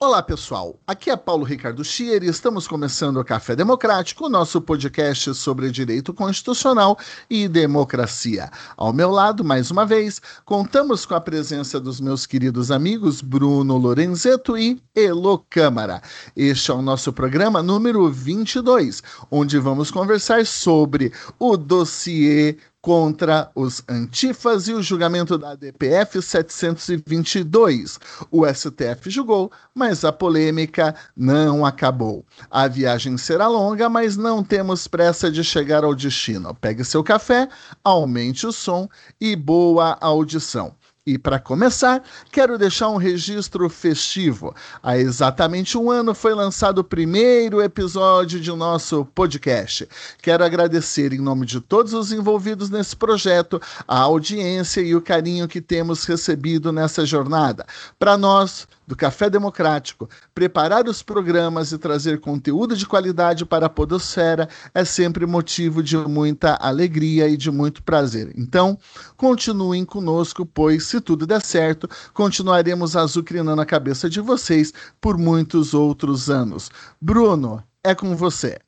Olá pessoal, aqui é Paulo Ricardo Schier e estamos começando o Café Democrático, o nosso podcast sobre direito constitucional e democracia. Ao meu lado, mais uma vez, contamos com a presença dos meus queridos amigos Bruno Lorenzeto e Elo Câmara. Este é o nosso programa número 22, onde vamos conversar sobre o dossiê contra os antifas e o julgamento da DPF 722. O STF julgou, mas a polêmica não acabou. A viagem será longa, mas não temos pressa de chegar ao destino. Pegue seu café, aumente o som e boa audição. E para começar, quero deixar um registro festivo. Há exatamente um ano foi lançado o primeiro episódio de nosso podcast. Quero agradecer, em nome de todos os envolvidos nesse projeto, a audiência e o carinho que temos recebido nessa jornada. Para nós, do Café Democrático, preparar os programas e trazer conteúdo de qualidade para a Podosfera é sempre motivo de muita alegria e de muito prazer. Então, continuem conosco, pois, se tudo der certo, continuaremos azucrinando a cabeça de vocês por muitos outros anos. Bruno, é com você.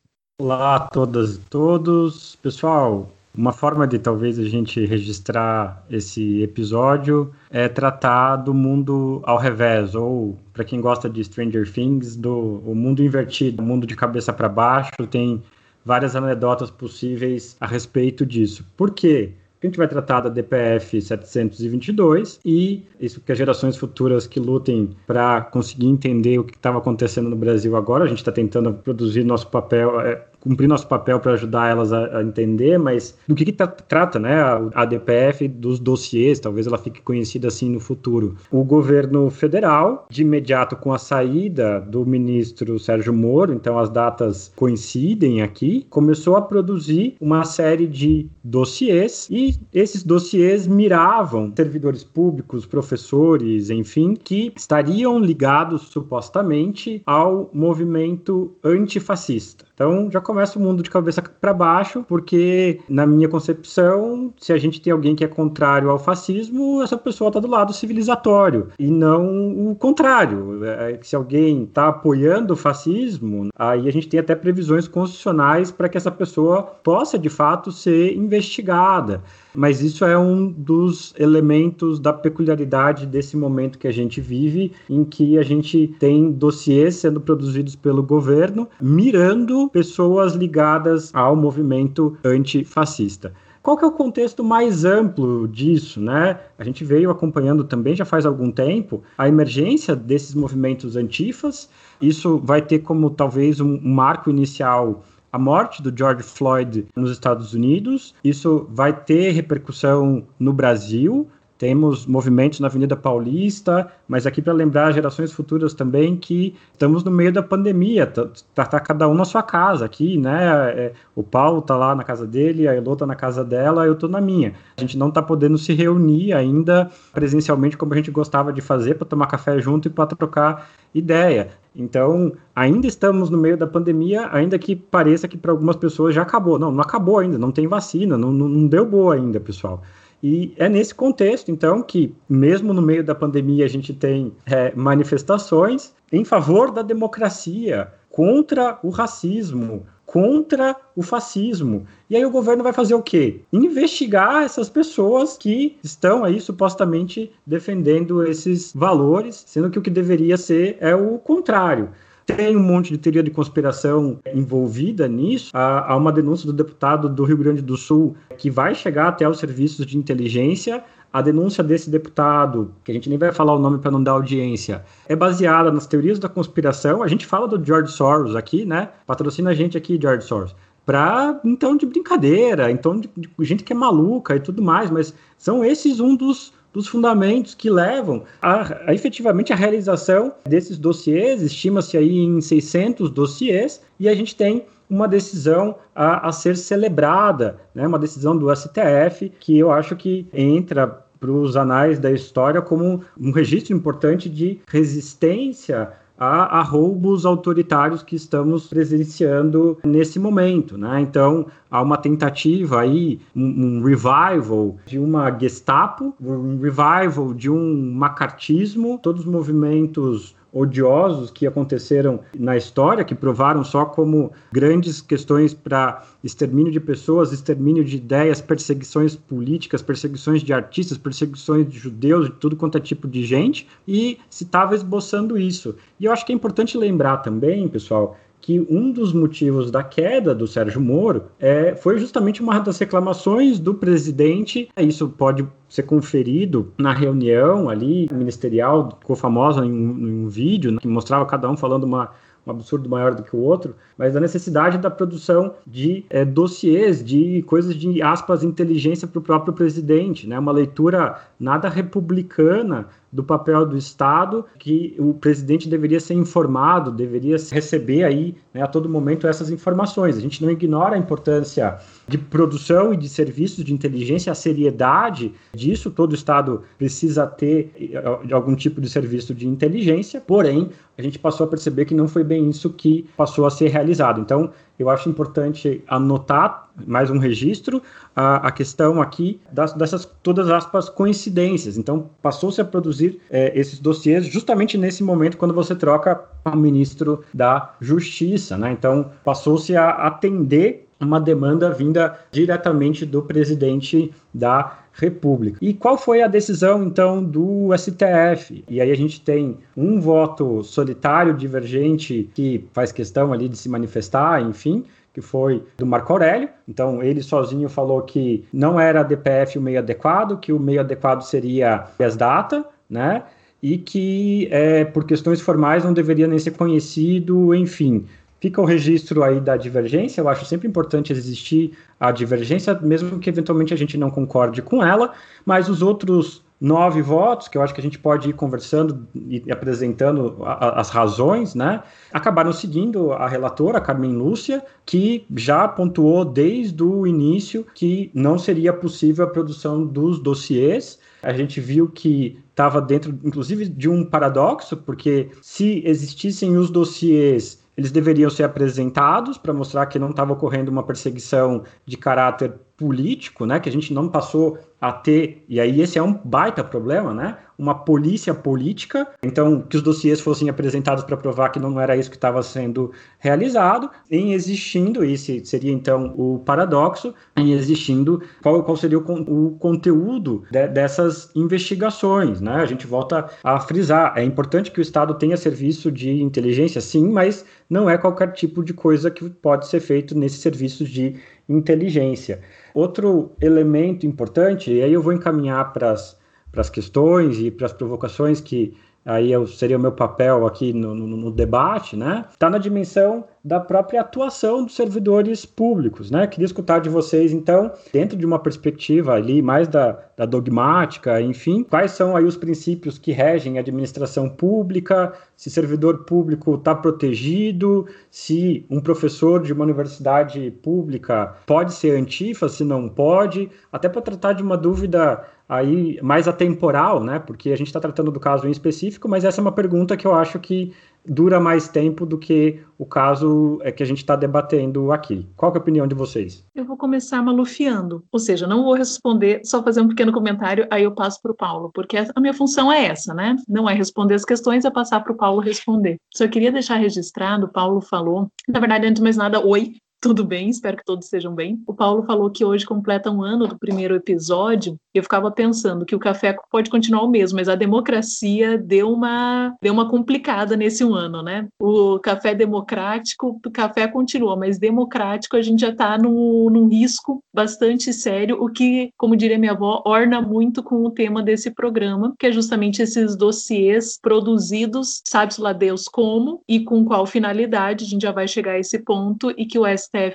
Olá a todas e todos. Pessoal, uma forma de talvez a gente registrar esse episódio é tratar do mundo ao revés, ou para quem gosta de Stranger Things, do o mundo invertido, o mundo de cabeça para baixo. Tem várias anedotas possíveis a respeito disso. Por quê? A gente vai tratar da DPF 722 e isso que as gerações futuras que lutem para conseguir entender o que estava acontecendo no Brasil agora, a gente está tentando produzir nosso papel, é, cumprir nosso papel para ajudar elas a, a, entender, mas do que, que tá, trata né, a, a, DPF dos dossiês, talvez ela fique conhecida assim no futuro. O governo federal, de imediato com a saída do ministro Sérgio Moro, então as datas coincidem aqui, começou a produzir uma série de dossiês e esses dossiês miravam servidores públicos, professores, enfim, que estariam ligados supostamente ao movimento antifascista. Então já começa o mundo de cabeça para baixo, porque na minha concepção, se a gente tem alguém que é contrário ao fascismo, essa pessoa está do lado civilizatório e não o contrário. É, se alguém está apoiando o fascismo, aí a gente tem até previsões constitucionais para que essa pessoa possa de fato ser investigada. Mas isso é um dos elementos da peculiaridade desse momento que a gente vive, em que a gente tem dossiês sendo produzidos pelo governo mirando pessoas ligadas ao movimento antifascista. Qual que é o contexto mais amplo disso, né? A gente veio acompanhando também já faz algum tempo a emergência desses movimentos antifas. Isso vai ter como talvez um marco inicial a morte do George Floyd nos Estados Unidos. Isso vai ter repercussão no Brasil. Temos movimentos na Avenida Paulista, mas aqui para lembrar gerações futuras também que estamos no meio da pandemia, tá, tá, tá cada um na sua casa aqui, né? É, o Paulo tá lá na casa dele, a Elô tá na casa dela, eu tô na minha. A gente não tá podendo se reunir ainda presencialmente como a gente gostava de fazer para tomar café junto e para trocar ideia. Então, ainda estamos no meio da pandemia, ainda que pareça que para algumas pessoas já acabou. Não, não acabou ainda, não tem vacina, não, não deu boa ainda, pessoal. E é nesse contexto, então, que mesmo no meio da pandemia a gente tem é, manifestações em favor da democracia, contra o racismo, contra o fascismo. E aí o governo vai fazer o quê? Investigar essas pessoas que estão aí supostamente defendendo esses valores, sendo que o que deveria ser é o contrário. Tem um monte de teoria de conspiração envolvida nisso. Há, uma denúncia do deputado do Rio Grande do Sul que vai chegar até os serviços de inteligência a denúncia desse deputado, que a gente nem vai falar o nome para não dar audiência, é baseada nas teorias da conspiração. A gente fala do George Soros aqui, né? Patrocina a gente aqui, George Soros. Para então de brincadeira, então de, de gente que é maluca e tudo mais, mas são esses um dos dos fundamentos que levam a, a, efetivamente a realização desses dossiês, estima-se aí em 600 dossiês, e a gente tem uma decisão a, a ser celebrada, né, uma decisão do STF, que eu acho que entra para os anais da história como um registro importante de resistência a, a, roubos autoritários que estamos presenciando nesse momento, né? Então há uma tentativa aí, um, um, revival de uma Gestapo, um revival de um macartismo, todos os movimentos odiosos que aconteceram na história, que provaram só como grandes questões para extermínio de pessoas, extermínio de ideias, perseguições políticas, perseguições de artistas, perseguições de judeus, de tudo quanto é tipo de gente, e se estava esboçando isso. E eu acho que é importante lembrar também, pessoal, que um dos motivos da queda do Sérgio Moro é, foi justamente uma das reclamações do presidente. Isso pode ser conferido na reunião ali ministerial, ficou famosa em um, em um vídeo né, que mostrava cada um falando uma um absurdo maior do que o outro, mas a necessidade da produção de é, dossiês, de coisas de aspas inteligência para o próprio presidente, né? Uma leitura nada republicana do papel do Estado, que o presidente deveria ser informado, deveria receber aí né, a todo momento essas informações. A gente não ignora a importância de produção e de serviços de inteligência, a seriedade disso, todo Estado precisa ter eh, algum tipo de serviço de inteligência, porém, a gente passou a perceber que não foi bem isso que passou a ser realizado. Então, eu acho importante anotar mais um registro a, a questão aqui das, dessas todas aspas coincidências. Então passou-se a produzir é, esses dossiês justamente nesse momento quando você troca o ministro da Justiça, né? Então passou-se a atender uma demanda vinda diretamente do presidente da República. E qual foi a decisão, então, do STF? E aí a gente tem um voto solitário, divergente, que faz questão ali de se manifestar, enfim, que foi do Marco Aurélio. Então, ele sozinho falou que não era DPF o meio adequado, que o meio adequado seria as data, né? E que, é, por questões formais, não deveria nem ser conhecido, enfim. Fica o registro aí da divergência, eu acho sempre importante existir a divergência, mesmo que eventualmente a gente não concorde com ela, mas os outros nove votos, que eu acho que a gente pode ir conversando e apresentando a, as razões, né? Acabaram seguindo a relatora, Carmen Lúcia, que já pontuou desde o início que não seria possível a produção dos dossiês. A gente viu que estava dentro, inclusive, de um paradoxo, porque se existissem os dossiês eles deveriam ser apresentados para mostrar que não estava ocorrendo uma perseguição de caráter político, né, que a gente não passou a ter, e aí esse é um baita problema, né, uma polícia política, então que os dossiês fossem apresentados para provar que não era isso que estava sendo realizado, em existindo, esse seria então o paradoxo, em existindo qual, qual seria o, o conteúdo de, dessas investigações, né, a gente volta a frisar, é importante que o Estado tenha serviço de inteligência, sim, mas não é qualquer tipo de coisa que pode ser feito nesses serviços de inteligência. Outro elemento importante, e aí eu vou encaminhar para as questões e para as provocações que aí eu, seria o meu papel aqui no, no, no debate, né? Está na dimensão da própria atuação dos servidores públicos, né? Queria escutar de vocês, então, dentro de uma perspectiva ali mais da, da dogmática, enfim, quais são aí os princípios que regem a administração pública, se servidor público está protegido, se um professor de uma universidade pública pode ser antifa, se não pode, até para tratar de uma dúvida aí mais atemporal, né? Porque a gente está tratando do caso em específico, mas essa é uma pergunta que eu acho que dura mais tempo do que o caso é que a gente está debatendo aqui. Qual é a opinião de vocês? Eu vou começar malufiando, ou seja, não vou responder, só fazer um pequeno comentário, aí eu passo para o Paulo, porque a minha função é essa, né? Não é responder as questões, é passar para o Paulo responder. Só queria deixar registrado, o Paulo falou, na verdade, antes de mais nada, oi, tudo bem, espero que todos estejam bem. O Paulo falou que hoje completa um ano do primeiro episódio. Eu ficava pensando que o café pode continuar o mesmo, mas a democracia deu uma, deu uma complicada nesse um ano, né? O café democrático, o café continua, mas democrático a gente já está num, risco bastante sério, o que, como diria minha avó, orna muito com o tema desse programa, que é justamente esses dossiês produzidos, sabe-se lá Deus como e com qual finalidade, a gente já vai chegar a esse ponto, e que o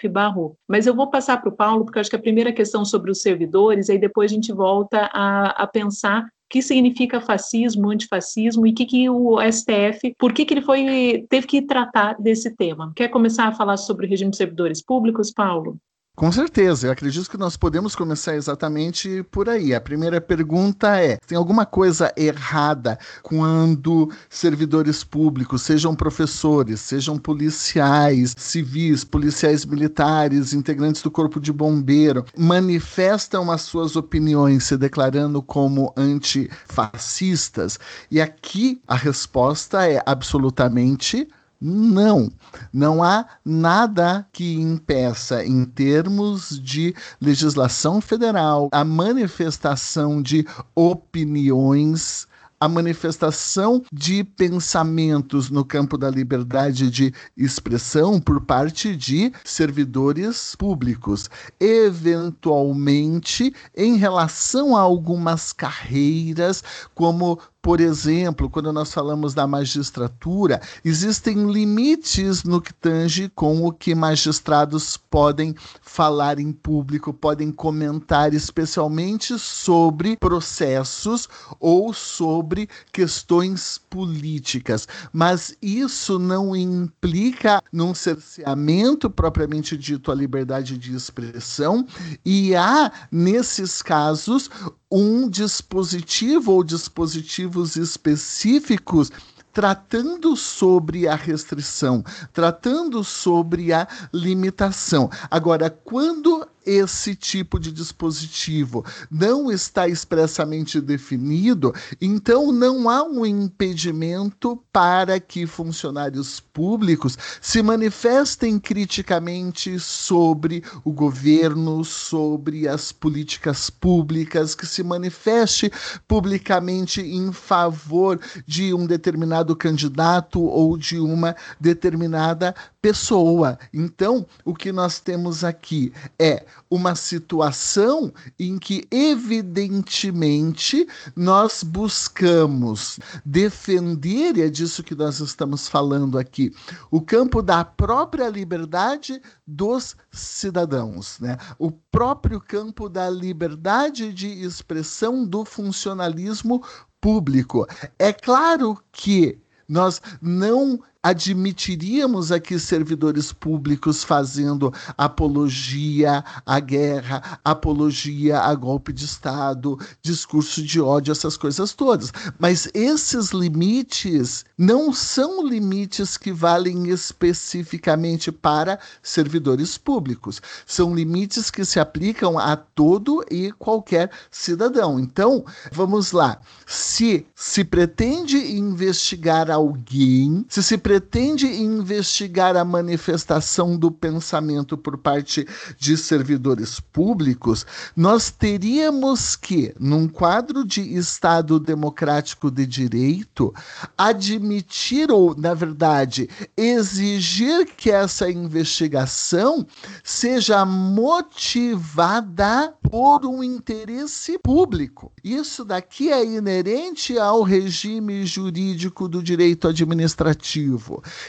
barrou. Mas eu vou passar para o Paulo, porque acho que a primeira questão sobre os servidores, aí depois a gente volta a, a pensar o que significa fascismo, antifascismo e que, que o STF, por que, que ele foi teve que tratar desse tema? Quer começar a falar sobre o regime de servidores públicos, Paulo? Com certeza, eu acredito que nós podemos começar exatamente por aí. A primeira pergunta é: tem alguma coisa errada quando servidores públicos, sejam professores, sejam policiais, civis, policiais militares, integrantes do corpo de bombeiro, manifestam as suas opiniões se declarando como antifascistas? E aqui a resposta é absolutamente não, não há nada que impeça, em termos de legislação federal, a manifestação de opiniões a manifestação de pensamentos no campo da liberdade de expressão por parte de servidores públicos, eventualmente em relação a algumas carreiras, como por exemplo, quando nós falamos da magistratura, existem limites no que tange com o que magistrados podem falar em público, podem comentar, especialmente sobre processos ou sobre questões políticas. Mas isso não implica num cerceamento propriamente dito à liberdade de expressão, e há, nesses casos, um dispositivo ou dispositivos específicos tratando sobre a restrição, tratando sobre a limitação. Agora, quando esse tipo de dispositivo. Não está expressamente definido, então não há um impedimento para que funcionários públicos se manifestem criticamente sobre o governo, sobre as políticas públicas, que se manifeste publicamente em favor de um determinado candidato ou de uma determinada pessoa. Então, o que nós temos aqui é uma situação em que, evidentemente, nós buscamos defender, e é disso que nós estamos falando aqui, o campo da própria liberdade dos cidadãos, né? o próprio campo da liberdade de expressão do funcionalismo público. É claro que nós não admitiríamos aqui servidores públicos fazendo apologia à guerra, apologia a golpe de Estado, discurso de ódio, essas coisas todas. Mas esses limites não são limites que valem especificamente para servidores públicos. São limites que se aplicam a todo e qualquer cidadão. Então, vamos lá. Se se pretende investigar alguém, se se pretende pretende investigar a manifestação do pensamento por parte de servidores públicos, nós teríamos que, num quadro de Estado democrático de direito, admitir ou, na verdade, exigir que essa investigação seja motivada por um interesse público. Isso daqui é inerente ao regime jurídico do direito administrativo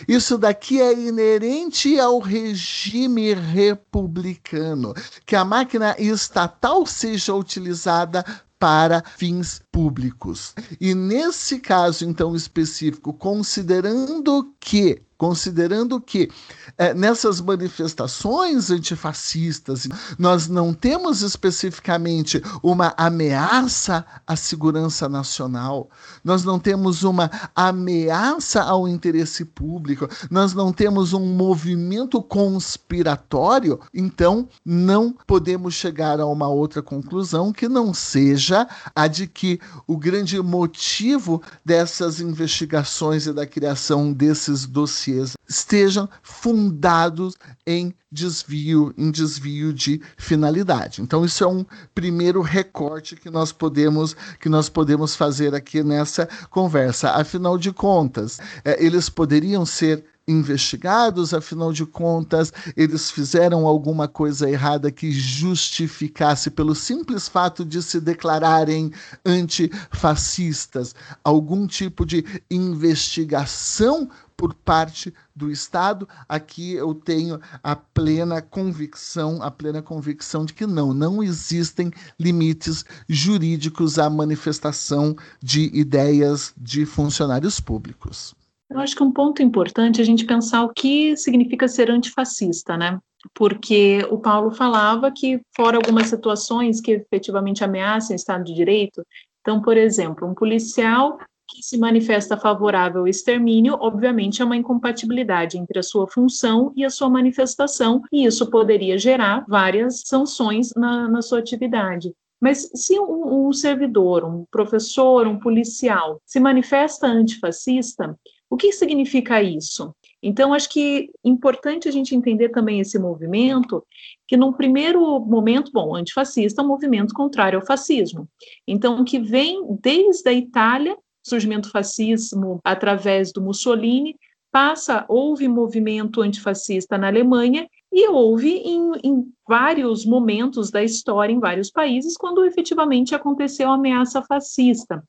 Isso daqui é inerente ao regime republicano, que a máquina estatal seja utilizada para fins públicos. E nesse caso, então, específico, considerando que considerando que é, nessas manifestações antifascistas nós não temos especificamente uma ameaça à segurança nacional, nós não temos uma ameaça ao interesse público, nós não temos um movimento conspiratório, então não podemos chegar a uma outra conclusão que não seja a de que o grande motivo dessas investigações e da criação desses esses dossiês estejam fundados em desvio, em desvio de finalidade. Então isso é um primeiro recorte que nós podemos que nós podemos fazer aqui nessa conversa. Afinal de contas, é, eles poderiam ser investigados, afinal de contas, eles fizeram alguma coisa errada que justificasse, pelo simples fato de se declararem antifascistas, algum tipo de investigação por parte do Estado, aqui eu tenho a plena convicção, a plena convicção de que não, não existem limites jurídicos à manifestação de ideias de funcionários públicos. Eu acho que um ponto importante é a gente pensar o que significa ser antifascista, né? Porque o Paulo falava que, fora algumas situações que efetivamente ameaçam o Estado de Direito, então, por exemplo, um policial que se manifesta favorável ao extermínio, obviamente, é uma incompatibilidade entre a sua função e a sua manifestação, e isso poderia gerar várias sanções na, na sua atividade. Mas se um, um, servidor, um professor, um policial se manifesta antifascista, o que significa isso? Então, acho que é importante a gente entender também esse movimento, que num primeiro momento, bom, antifascista é um movimento contrário ao fascismo. Então, que vem desde a Itália, surgimento fascismo através do Mussolini, passa, houve movimento antifascista na Alemanha e houve em, em vários momentos da história em vários países quando efetivamente aconteceu a ameaça fascista.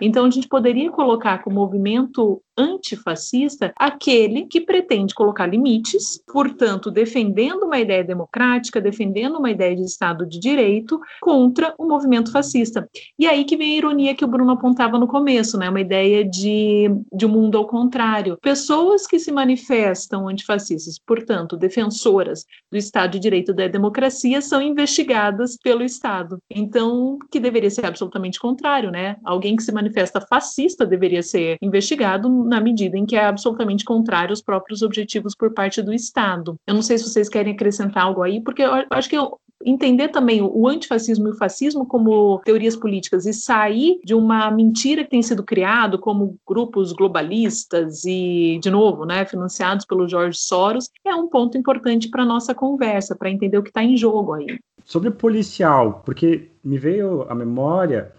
Então a gente poderia colocar como movimento antifascista aquele que pretende colocar limites, portanto, defendendo uma ideia democrática, defendendo uma ideia de Estado de Direito contra o movimento fascista. E aí que vem a ironia que o Bruno apontava no começo, né? Uma ideia de, de um mundo ao contrário. Pessoas que se manifestam antifascistas, portanto, defensoras do Estado de Direito da democracia, democracia são investigadas pelo Estado. Então, que deveria ser absolutamente contrário, né? Alguém que se manifesta fascista deveria ser investigado na medida em que é absolutamente contrário aos próprios objetivos por parte do Estado. Eu não sei se vocês querem acrescentar algo aí, porque eu acho que entender também o antifascismo e o fascismo como teorias políticas e sair de uma mentira que tem sido criado como grupos globalistas e, de novo, né, financiados pelo George Soros, é um ponto importante para a nossa conversa, para entender o que está em jogo aí. Sobre policial, porque me veio à memória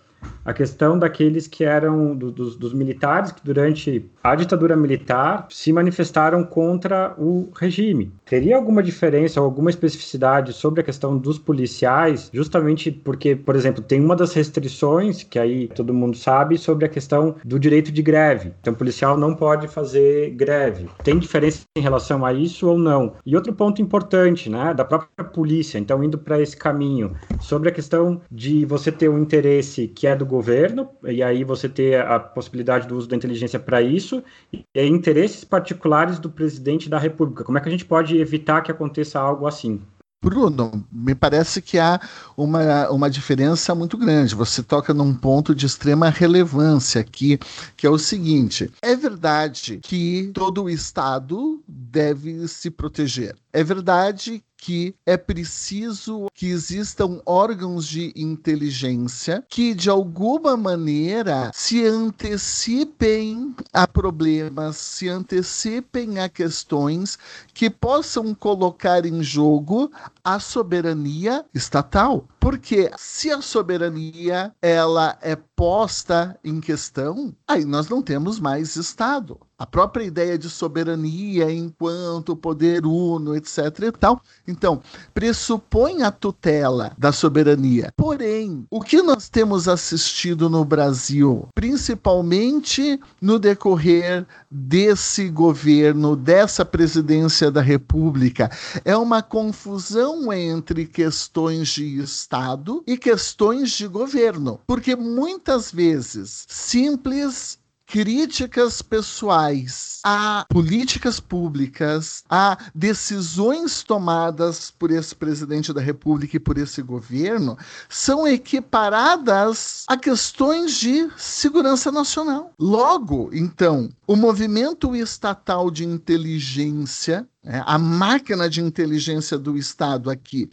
a questão daqueles que eram do, dos, dos, militares que durante a ditadura militar se manifestaram contra o regime. Teria alguma diferença ou alguma especificidade sobre a questão dos policiais, justamente porque, por exemplo, tem uma das restrições que aí todo mundo sabe sobre a questão do direito de greve. Então, o policial não pode fazer greve. Tem diferença em relação a isso ou não? E outro ponto importante, né, da própria polícia, então indo para esse caminho, sobre a questão de você ter um interesse que é do governo, e aí você ter a possibilidade do uso da inteligência para isso, e interesses particulares do presidente da República. Como é que a gente pode evitar que aconteça algo assim? Bruno, me parece que há uma, uma diferença muito grande. Você toca num ponto de extrema relevância aqui, que é o seguinte: é verdade que todo o Estado deve se proteger. É verdade que é preciso que existam órgãos de inteligência que, de alguma maneira, se antecipem a problemas, se antecipem a questões que possam colocar em jogo a soberania estatal. Porque se a soberania ela é posta em questão, aí nós não temos mais Estado. A própria ideia de soberania enquanto poder uno, etc. e tal. Então, pressupõe a tutela da soberania. Porém, o que nós temos assistido no Brasil, principalmente no decorrer desse governo, dessa presidência da República, é uma confusão entre questões de Estado e questões de governo. Porque muitas vezes simples críticas pessoais a políticas públicas, a decisões tomadas por esse presidente da República e por esse governo são equiparadas a questões de segurança nacional. Logo, então, o movimento estatal de inteligência a máquina de inteligência do Estado aqui,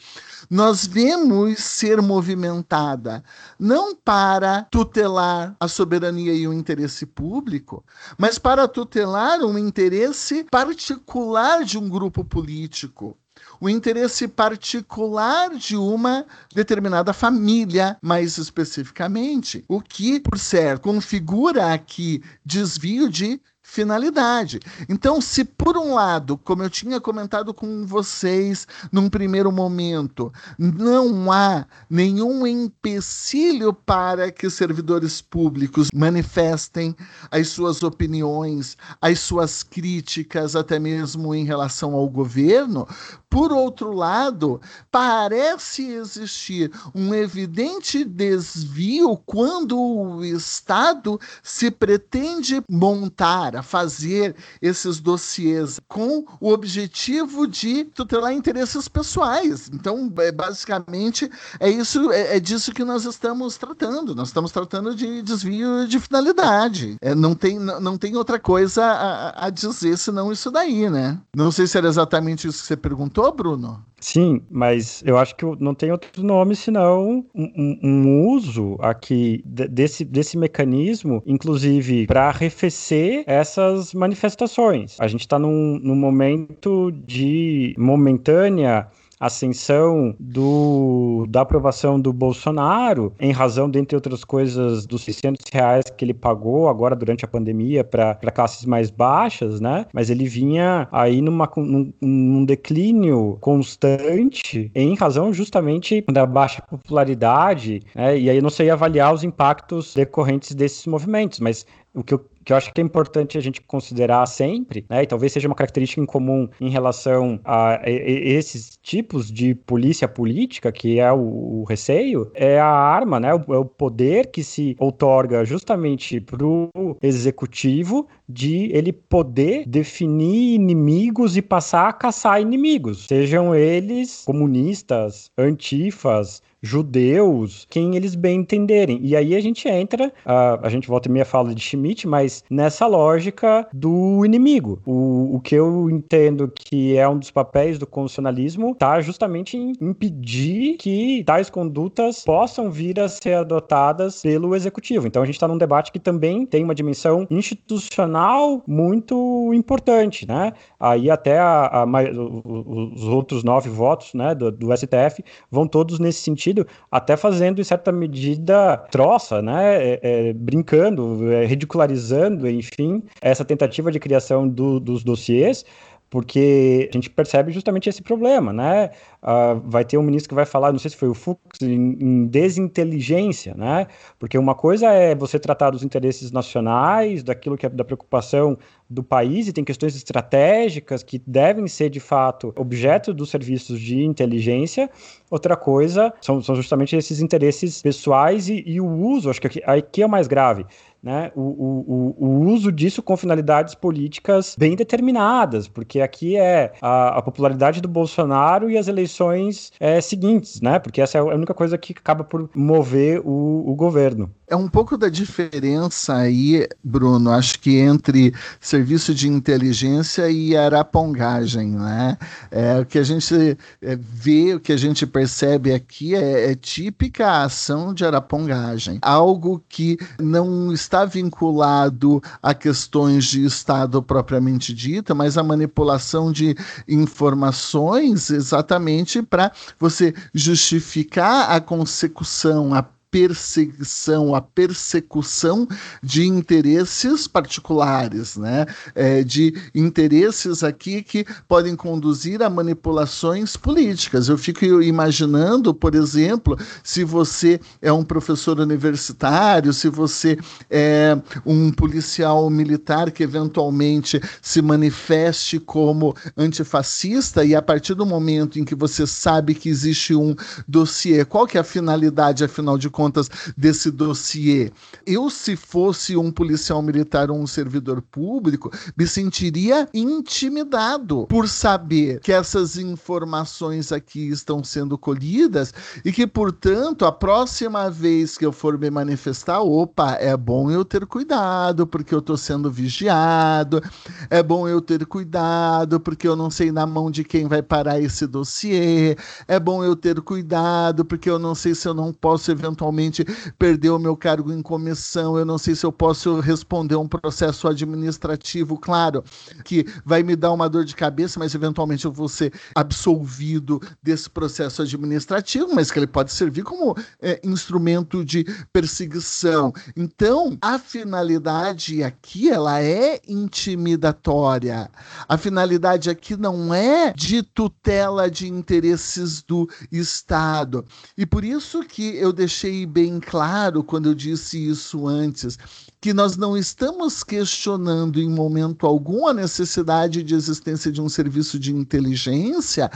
nós vemos ser movimentada não para tutelar a soberania e o interesse público, mas para tutelar um interesse particular de um grupo político o interesse particular de uma determinada família, mais especificamente, o que, por certo, configura aqui desvio de finalidade. Então, se por um lado, como eu tinha comentado com vocês num primeiro momento, não há nenhum empecilho para que servidores públicos manifestem as suas opiniões, as suas críticas, até mesmo em relação ao governo, por outro lado, parece existir um evidente desvio quando o Estado se pretende montar, a fazer esses dossiês com o objetivo de tutelar interesses pessoais. Então, é, basicamente, é isso, é, é, disso que nós estamos tratando. Nós estamos tratando de desvio de finalidade. É, não, tem, não, não tem outra coisa a, a dizer senão isso daí, né? Não sei se era exatamente isso que você perguntou Bruno? Sim, mas eu acho que não tem outro nome senão um, um, um uso aqui desse, desse mecanismo, inclusive para arrefecer essas manifestações. A gente está num, num momento de momentânea ascensão do, da aprovação do Bolsonaro, em razão, dentre outras coisas, dos 600 reais que ele pagou agora durante a pandemia para classes mais baixas, né? Mas ele vinha aí numa, num, num declínio constante em razão justamente da baixa popularidade, né? E aí eu não sei avaliar os impactos decorrentes desses movimentos, mas o que eu que eu acho que é importante a gente considerar sempre, né, e talvez seja uma característica em comum em relação a, esses tipos de polícia política, que é o, o receio, é a arma, né, o, é o poder que se outorga justamente para o executivo de ele poder definir inimigos e passar a caçar inimigos, sejam eles comunistas, antifas, judeus, quem eles bem entenderem. E aí a gente entra, a, a gente volta e meia fala de Schmidt, mas nessa lógica do inimigo. O, o que eu entendo que é um dos papéis do constitucionalismo está justamente em impedir que tais condutas possam vir a ser adotadas pelo executivo. Então a gente está num debate que também tem uma dimensão institucional muito importante, né? Aí até a, a, os outros nove votos né, do, do STF vão todos nesse sentido sentido, até fazendo, em certa medida, troça, né? É, é, brincando, é, ridicularizando, enfim, essa tentativa de criação do, dos dossiês, porque a gente percebe justamente esse problema, né? Uh, vai ter um ministro que vai falar, não sei se foi o Fux, em, em, desinteligência, né? Porque uma coisa é você tratar dos interesses nacionais, daquilo que é da preocupação do país, e tem questões estratégicas que devem ser, de fato, objeto dos serviços de inteligência. Outra coisa são, são justamente esses interesses pessoais e, e o uso, acho que aqui, aqui é o mais grave né, o, o, o, uso disso com finalidades políticas bem determinadas, porque aqui é a, a popularidade do Bolsonaro e as eleições é, seguintes, né, porque essa é a única coisa que acaba por mover o, o governo. É um pouco da diferença aí, Bruno, acho que entre serviço de inteligência e arapongagem, né? É, o que a gente é, vê, o que a gente percebe aqui é, é típica ação de arapongagem, algo que não está vinculado a questões de Estado propriamente dita, mas a manipulação de informações exatamente para você justificar a consecução, a perseguição, a persecução de interesses particulares, né? É, de interesses aqui que podem conduzir a manipulações políticas. Eu fico imaginando, por exemplo, se você é um professor universitário, se você é um policial militar que eventualmente se manifeste como antifascista e a partir do momento em que você sabe que existe um dossiê, qual que é a finalidade, afinal de contas? Contas desse dossiê. Eu, se fosse um policial militar ou um servidor público, me sentiria intimidado por saber que essas informações aqui estão sendo colhidas e que, portanto, a próxima vez que eu for me manifestar, opa, é bom eu ter cuidado, porque eu estou sendo vigiado, é bom eu ter cuidado, porque eu não sei na mão de quem vai parar esse dossiê, é bom eu ter cuidado, porque eu não sei se eu não posso eventualmente perder o meu cargo em comissão, eu não sei se eu posso responder um processo administrativo, claro, que vai me dar uma dor de cabeça, mas eventualmente eu vou ser absolvido desse processo administrativo, mas que ele pode servir como é, instrumento de perseguição. Então, a finalidade aqui ela é intimidatória. A finalidade aqui não é de tutela de interesses do Estado. E por isso que eu deixei bem claro quando eu disse isso antes, que nós não estamos questionando em momento algum a necessidade de existência de um serviço de inteligência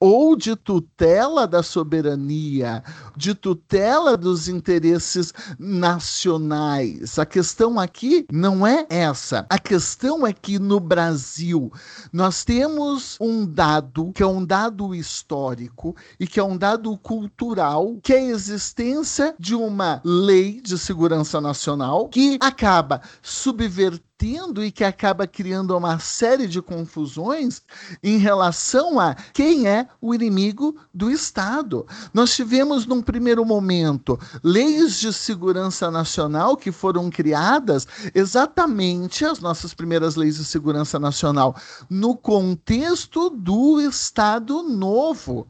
ou de tutela da soberania, de tutela dos interesses nacionais. A questão aqui não é essa. A questão é que no Brasil nós temos um dado que é um dado histórico e que é um dado cultural, que é a existência de uma lei de segurança nacional que acaba subvertendo tendo e que acaba criando uma série de confusões em relação a quem é o inimigo do Estado. Nós tivemos, num primeiro momento, leis de segurança nacional que foram criadas exatamente as nossas primeiras leis de segurança nacional no contexto do Estado Novo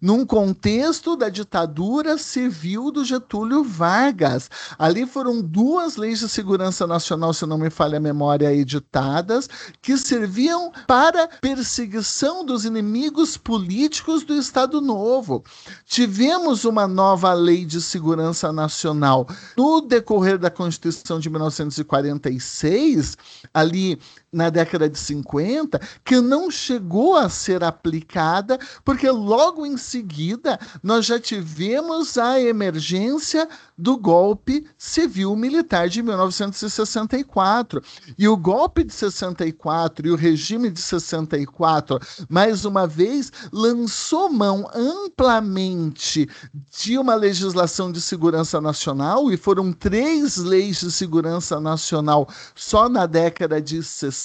num contexto da ditadura civil do Getúlio Vargas. Ali foram duas leis de segurança nacional, se não me falha a memória, editadas, que serviam para perseguição dos inimigos políticos do Estado Novo. Tivemos uma nova lei de segurança nacional no decorrer da Constituição de 1946, ali na década de 50, que não chegou a ser aplicada, porque logo em seguida nós já tivemos a emergência do golpe civil-militar de 1964. E o golpe de 64 e o regime de 64, mais uma vez, lançou mão amplamente de uma legislação de segurança nacional, e foram três leis de segurança nacional só na década de 60,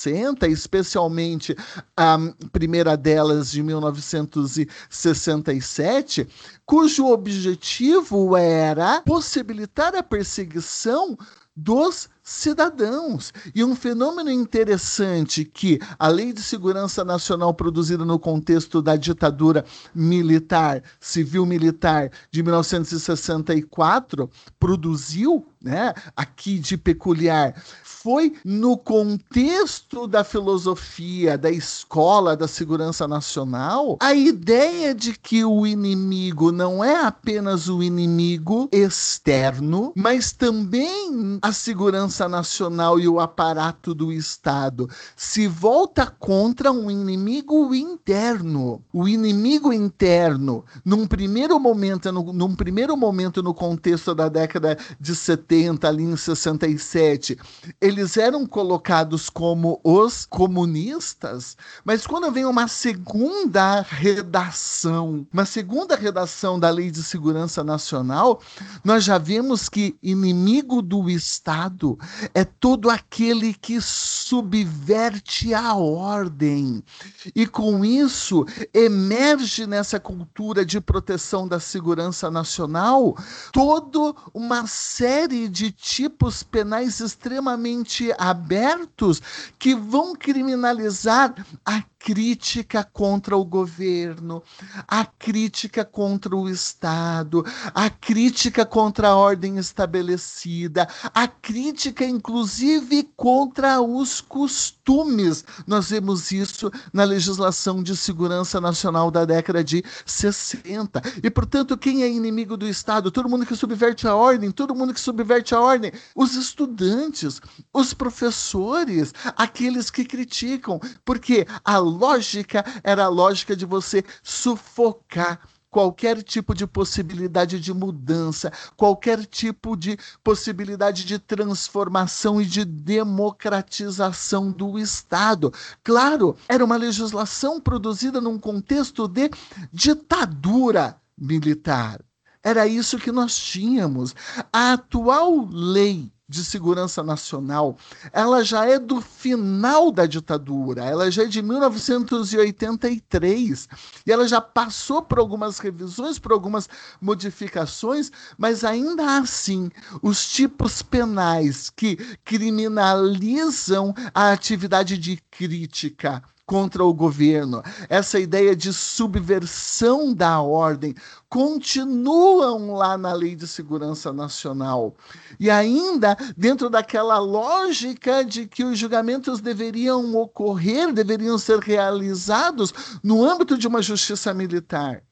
especialmente a primeira delas de 1967, cujo objetivo era possibilitar a perseguição dos cidadãos. E um fenômeno interessante que a Lei de Segurança Nacional produzida no contexto da ditadura militar, civil-militar de 1964 produziu, né, aqui de peculiar, foi no contexto da filosofia, da escola da segurança nacional, a ideia de que o inimigo não é apenas o inimigo externo, mas também a segurança nacional e o aparato do Estado se volta contra um inimigo interno. O inimigo interno, num primeiro momento, no, num primeiro momento no contexto da década de 70, ali em 67, ele eles eram colocados como os comunistas, mas quando vem uma segunda redação, uma segunda redação da Lei de Segurança Nacional, nós já vemos que inimigo do Estado é todo aquele que subverte a ordem. E com isso emerge nessa cultura de proteção da segurança nacional toda uma série de tipos penais extremamente abertos que vão criminalizar a crítica contra o governo, a crítica contra o Estado, a crítica contra a ordem estabelecida, a crítica, inclusive, contra os costumes. Nós vemos isso na legislação de segurança nacional da década de 60. E, portanto, quem é inimigo do Estado? Todo mundo que subverte a ordem, todo mundo que subverte a ordem. Os estudantes, os professores, aqueles que criticam, porque a lógica era a lógica de você sufocar qualquer tipo de possibilidade de mudança, qualquer tipo de possibilidade de transformação e de democratização do Estado. Claro, era uma legislação produzida num contexto de ditadura militar. Era isso que nós tínhamos. A atual lei de segurança nacional, ela já é do final da ditadura, ela já é de 1983 e ela já passou por algumas revisões, por algumas modificações, mas ainda assim, os tipos penais que criminalizam a atividade de crítica contra o governo, essa ideia de subversão da ordem, continuam lá na Lei de Segurança Nacional. E ainda dentro daquela lógica de que os julgamentos deveriam ocorrer, deveriam ser realizados no âmbito de uma justiça militar.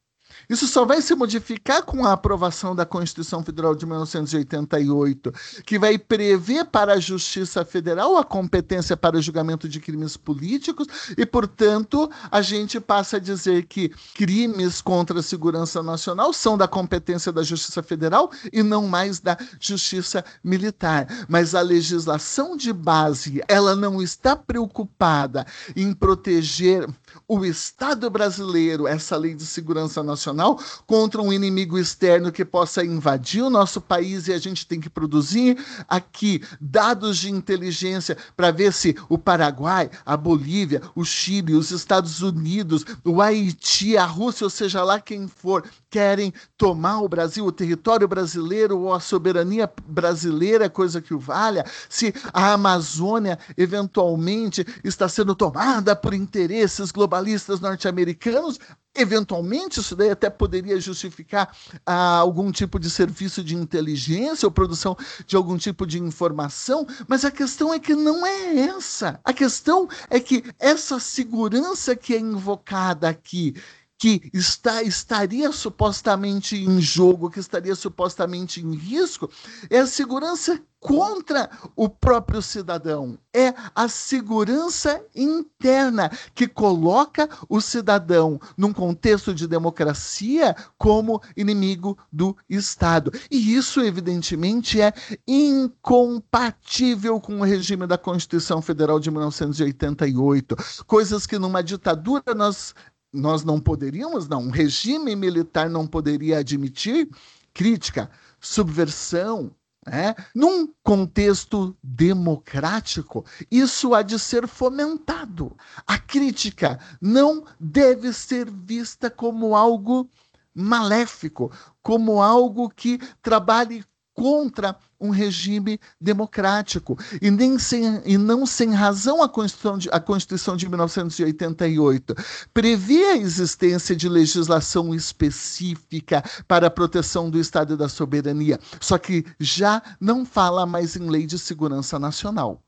Isso só vai se modificar com a aprovação da Constituição Federal de 1988, que vai prever para a Justiça Federal a competência para o julgamento de crimes políticos e, portanto, a gente passa a dizer que crimes contra a segurança nacional são da competência da Justiça Federal e não mais da Justiça Militar. Mas a legislação de base, ela não está preocupada em proteger o Estado brasileiro, essa lei de segurança nacional, contra um inimigo externo que possa invadir o nosso país e a gente tem que produzir aqui dados de inteligência para ver se o Paraguai, a Bolívia, o Chile, os Estados Unidos, o Haiti, a Rússia, ou seja lá quem for, querem tomar o Brasil, o território brasileiro ou a soberania brasileira, coisa que o valha, se a Amazônia eventualmente está sendo tomada por interesses globalistas norte-americanos, Eventualmente, isso daí até poderia justificar ah, algum tipo de serviço de inteligência ou produção de algum tipo de informação, mas a questão é que não é essa. A questão é que essa segurança que é invocada aqui, que está, estaria supostamente em jogo, que estaria supostamente em risco, é a segurança contra o próprio cidadão. É a segurança interna que coloca o cidadão num contexto de democracia como inimigo do Estado. E isso, evidentemente, é incompatível com o regime da Constituição Federal de 1988. Coisas que numa ditadura nós nós não poderíamos, não, um regime militar não poderia admitir crítica, subversão, né? Num contexto democrático, isso há de ser fomentado. A crítica não deve ser vista como algo maléfico, como algo que trabalhe contra um regime democrático. E, nem sem, e não sem razão a Constituição, de, a Constituição de 1988 previa a existência de legislação específica para a proteção do Estado e da soberania, só que já não fala mais em lei de segurança nacional.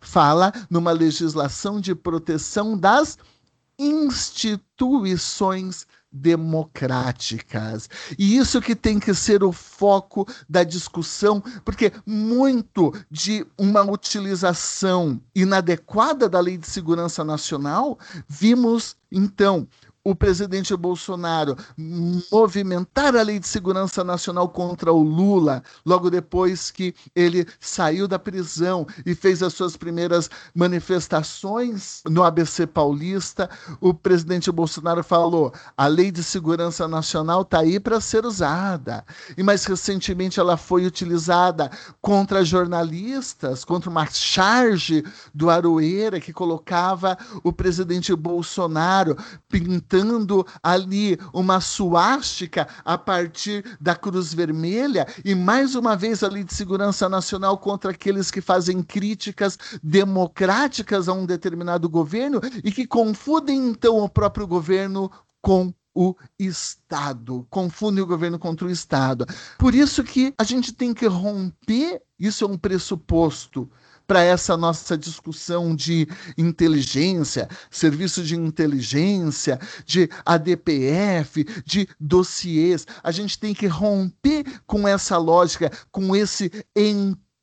Fala numa legislação de proteção das instituições democráticas. E isso que tem que ser o foco da discussão, porque muito de uma utilização inadequada da Lei de Segurança Nacional, vimos então o presidente Bolsonaro movimentar a Lei de Segurança Nacional contra o Lula, logo depois que ele saiu da prisão e fez as suas primeiras manifestações no ABC Paulista, o presidente Bolsonaro falou: a Lei de Segurança Nacional está aí para ser usada. E mais recentemente ela foi utilizada contra jornalistas, contra uma charge do Aroeira que colocava o presidente Bolsonaro pintando pintando ali uma suástica a partir da Cruz Vermelha e mais uma vez a Lei de Segurança Nacional contra aqueles que fazem críticas democráticas a um determinado governo e que confundem então o próprio governo com o Estado, confundem o governo contra o Estado. Por isso que a gente tem que romper, isso é um pressuposto para essa nossa discussão de inteligência, serviço de inteligência, de ADPF, de dossiês. A gente tem que romper com essa lógica, com esse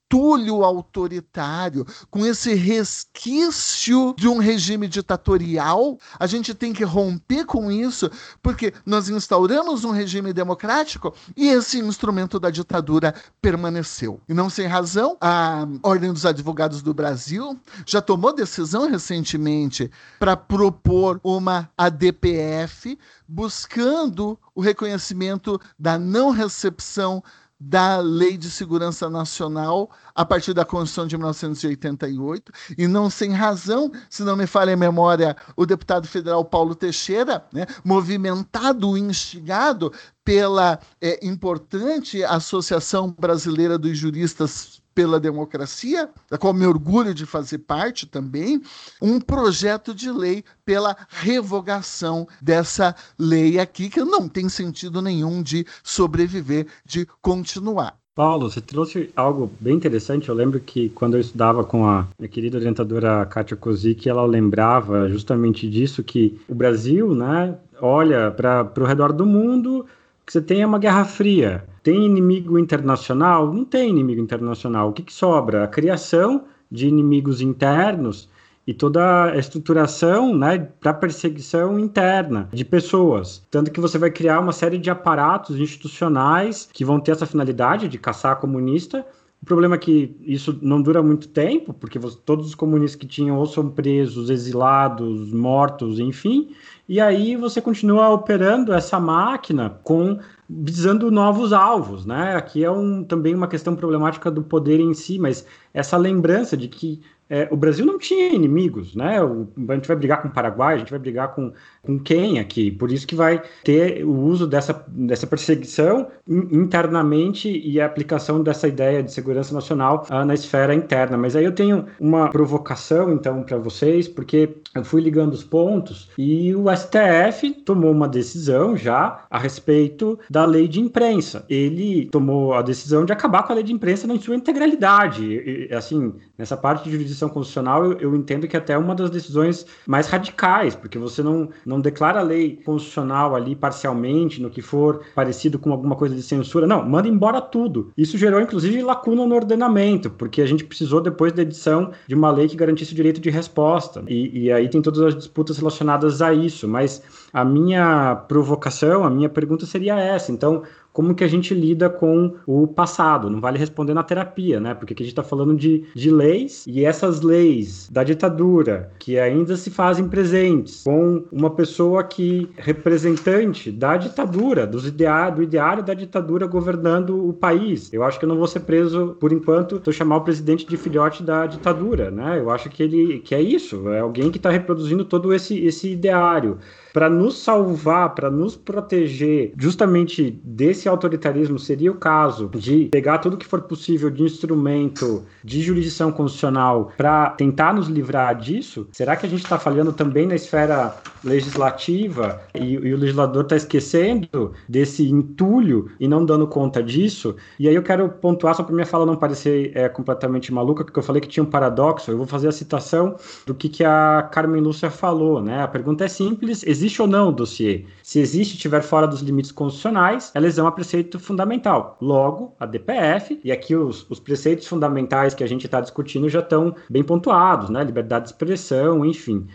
entulho autoritário, com esse resquício de um regime ditatorial. A gente tem que romper com isso, porque nós instauramos um regime democrático e esse instrumento da ditadura permaneceu. E não sem razão, a Ordem dos Advogados do Brasil já tomou decisão recentemente para propor uma ADPF buscando o reconhecimento da não recepção da Lei de Segurança Nacional a partir da Constituição de 1988, e não sem razão, se não me falha a memória, o deputado federal Paulo Teixeira, né, movimentado, instigado pela é, importante Associação Brasileira dos Juristas pela democracia, da qual me orgulho de fazer parte também, um projeto de lei pela revogação dessa lei aqui, que não tem sentido nenhum de sobreviver, de continuar. Paulo, você trouxe algo bem interessante. Eu lembro que quando eu estudava com a minha querida orientadora Kátia Kozik, ela lembrava justamente disso, que o Brasil, né, olha para o redor do mundo, que você tem uma guerra fria. Tem inimigo internacional? Não tem inimigo internacional. O que, que sobra? A criação de inimigos internos e toda a estruturação né, para perseguição interna de pessoas. Tanto que você vai criar uma série de aparatos institucionais que vão ter essa finalidade de caçar comunista. O problema é que isso não dura muito tempo, porque todos os comunistas que tinham ou são presos, exilados, mortos, enfim, e aí você continua operando essa máquina com visando novos alvos, né? Aqui é um, também uma questão problemática do poder em si, mas essa lembrança de que é, o Brasil não tinha inimigos, né? O, a gente vai brigar com o Paraguai, a gente vai brigar com, com quem aqui? Por isso que vai ter o uso dessa, dessa perseguição internamente e a aplicação dessa ideia de segurança nacional uh, na esfera interna. Mas aí eu tenho uma provocação, então, para vocês, porque eu fui ligando os pontos e o STF tomou uma decisão já a respeito da lei de imprensa. Ele tomou a decisão de acabar com a lei de imprensa na sua integralidade. E, assim, nessa parte de jurisdição constitucional, eu, eu, entendo que até é uma das decisões mais radicais, porque você não, não declara a lei constitucional ali parcialmente, no que for parecido com alguma coisa de censura. Não, manda embora tudo. Isso gerou, inclusive, lacuna no ordenamento, porque a gente precisou, depois da edição, de uma lei que garantisse o direito de resposta. E, e aí tem todas as disputas relacionadas a isso. Mas a minha provocação, a minha pergunta seria essa. Então, como que a gente lida com o passado. Não vale responder na terapia, né? Porque aqui a gente está falando de, de leis e essas leis da ditadura que ainda se fazem presentes com uma pessoa que representante da ditadura, dos idea do ideário da ditadura governando o país. Eu acho que eu não vou ser preso por enquanto se eu chamar o presidente de filhote da ditadura, né? Eu acho que ele que é isso, é alguém que está reproduzindo todo esse esse ideário para nos salvar, para nos proteger justamente desse autoritarismo, seria o caso de pegar tudo que for possível de instrumento de jurisdição constitucional para tentar nos livrar disso? Será que a gente está falhando também na esfera legislativa e, e o legislador está esquecendo desse entulho e não dando conta disso? E aí eu quero pontuar, só para minha fala não parecer é, completamente maluca, porque eu falei que tinha um paradoxo, eu vou fazer a citação do que, que a Carmen Lúcia falou, né? A pergunta é simples, existe existe ou não o dossiê. Se existe e estiver fora dos limites constitucionais, é lesão a preceito fundamental. Logo, a DPF, e aqui os, os preceitos fundamentais que a gente está discutindo já estão bem pontuados, né? Liberdade de expressão, enfim.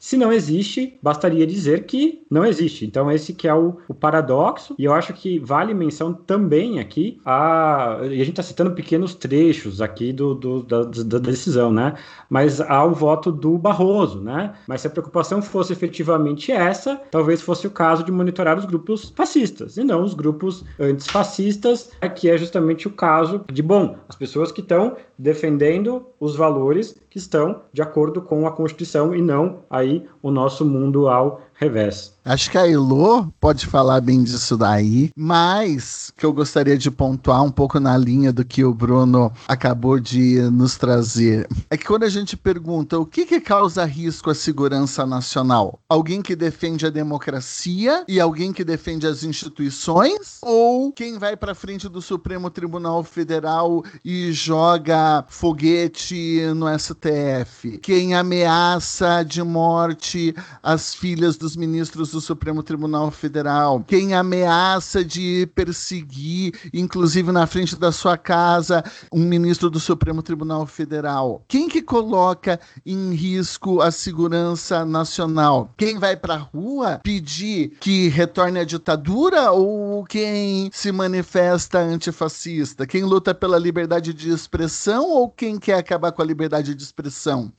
Se não existe, bastaria dizer que não existe. Então, esse que é o, o paradoxo, e eu acho que vale menção também aqui, a, e a gente está citando pequenos trechos aqui do, do da, da, decisão, né? Mas há o voto do Barroso, né? Mas se a preocupação fosse efetivamente essa, talvez fosse o caso de monitorar os grupos fascistas, e não os grupos antifascistas, que é justamente o caso de, bom, as pessoas que estão defendendo os valores que estão de acordo com a Constituição e não aí o nosso mundo ao revés. Acho que a Elo pode falar bem disso daí, mas que eu gostaria de pontuar um pouco na linha do que o Bruno acabou de nos trazer. É que quando a gente pergunta o que, que causa risco à segurança nacional, alguém que defende a democracia e alguém que defende as instituições, ou quem vai para frente do Supremo Tribunal Federal e joga foguete no STF, quem ameaça de morte as filhas do dos ministros do Supremo Tribunal Federal, quem ameaça de perseguir, inclusive na frente da sua casa, um ministro do Supremo Tribunal Federal? Quem que coloca em risco a segurança nacional? Quem vai para a rua pedir que retorne a ditadura ou quem se manifesta antifascista? Quem luta pela liberdade de expressão ou quem quer acabar com a liberdade de expressão?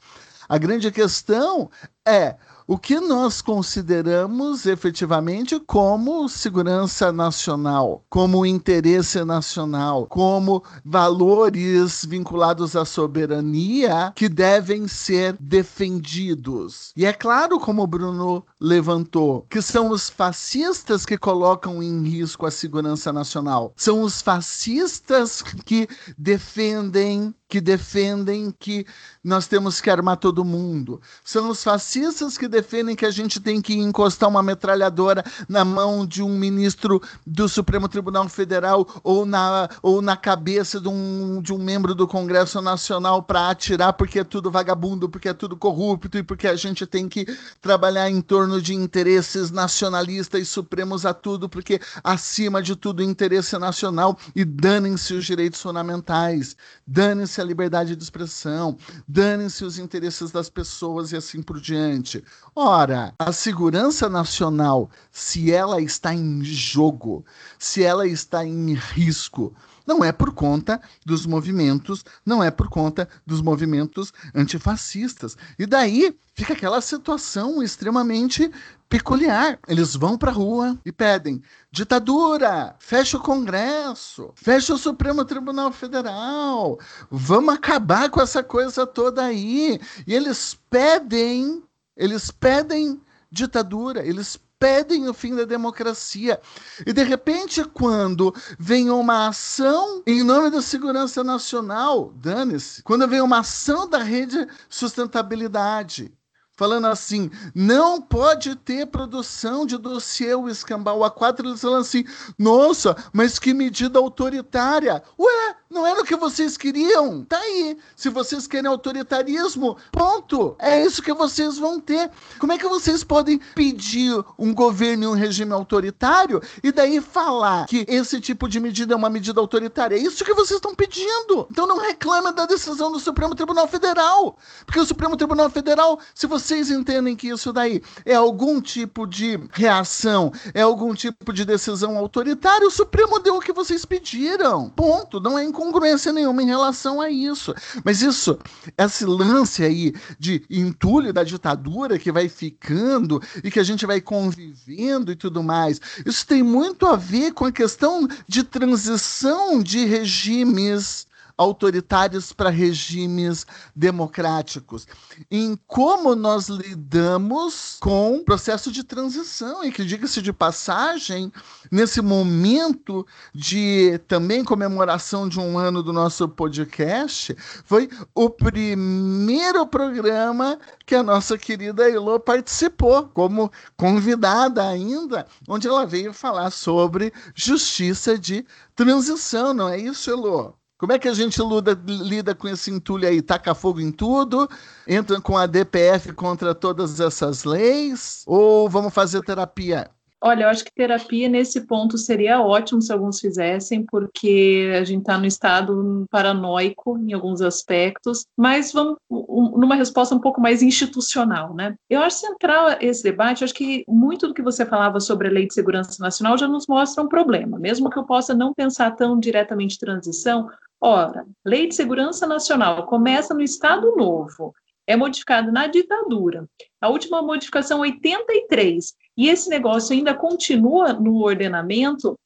A grande questão é o que nós consideramos efetivamente como segurança nacional, como interesse nacional, como valores vinculados à soberania que devem ser defendidos. E é claro, como o Bruno levantou, que são os fascistas que colocam em risco a segurança nacional. São os fascistas que defendem que defendem que nós temos que armar todo mundo. São os fascistas que defendem que a gente tem que encostar uma metralhadora na mão de um ministro do Supremo Tribunal Federal ou na, ou na cabeça de um, de um membro do Congresso Nacional para atirar porque é tudo vagabundo, porque é tudo corrupto e porque a gente tem que trabalhar em torno de interesses nacionalistas e supremos a tudo, porque acima de tudo interesse nacional e danem-se os direitos fundamentais, danem-se a liberdade de expressão, danem-se os interesses das pessoas e assim por diante. Ora, a segurança nacional, se ela está em jogo, se ela está em risco, não é por conta dos movimentos, não é por conta dos movimentos antifascistas. E daí fica aquela situação extremamente peculiar. Eles vão para a rua e pedem ditadura, fecha o Congresso, fecha o Supremo Tribunal Federal, vamos acabar com essa coisa toda aí. E eles pedem, eles pedem ditadura, eles pedem o fim da democracia. E de repente, quando vem uma ação em nome da segurança nacional, dane-se, quando vem uma ação da rede sustentabilidade, falando assim: não pode ter produção de dossiê o escambau A4. Eles falam assim: nossa, mas que medida autoritária. Ué, não era o que vocês queriam? Tá aí. Se vocês querem autoritarismo, ponto. É isso que vocês vão ter. Como é que vocês podem pedir um governo e um regime autoritário e daí falar que esse tipo de medida é uma medida autoritária? É isso que vocês estão pedindo. Então não reclame da decisão do Supremo Tribunal Federal. Porque o Supremo Tribunal Federal, se você vocês entendem que isso daí é algum tipo de reação, é algum tipo de decisão autoritária, o Supremo deu o que vocês pediram. Ponto. Não é incongruência nenhuma em relação a isso. Mas isso, esse lance aí de entulho da ditadura que vai ficando e que a gente vai convivendo e tudo mais, isso tem muito a ver com a questão de transição de regimes autoritários para regimes democráticos, em como nós lidamos com o processo de transição, e que, diga-se de passagem, nesse momento de também comemoração de um ano do nosso podcast, foi o primeiro programa que a nossa querida Elô participou, como convidada ainda, onde ela veio falar sobre justiça de transição, não é isso, Elô? Como é que a gente luda, lida com esse entulho aí? Taca fogo em tudo? Entra com a DPF contra todas essas leis? Ou vamos fazer terapia? Olha, eu acho que terapia nesse ponto seria ótimo se alguns fizessem, porque a gente está no estado paranoico em alguns aspectos, mas vamos um, numa resposta um pouco mais institucional, né? Eu acho central esse debate, eu acho que muito do que você falava sobre a Lei de Segurança Nacional já nos mostra um problema, mesmo que eu possa não pensar tão diretamente transição, ora, Lei de Segurança Nacional começa no Estado Novo, é modificado na ditadura. A última modificação 83 e esse negócio ainda continua no ordenamento,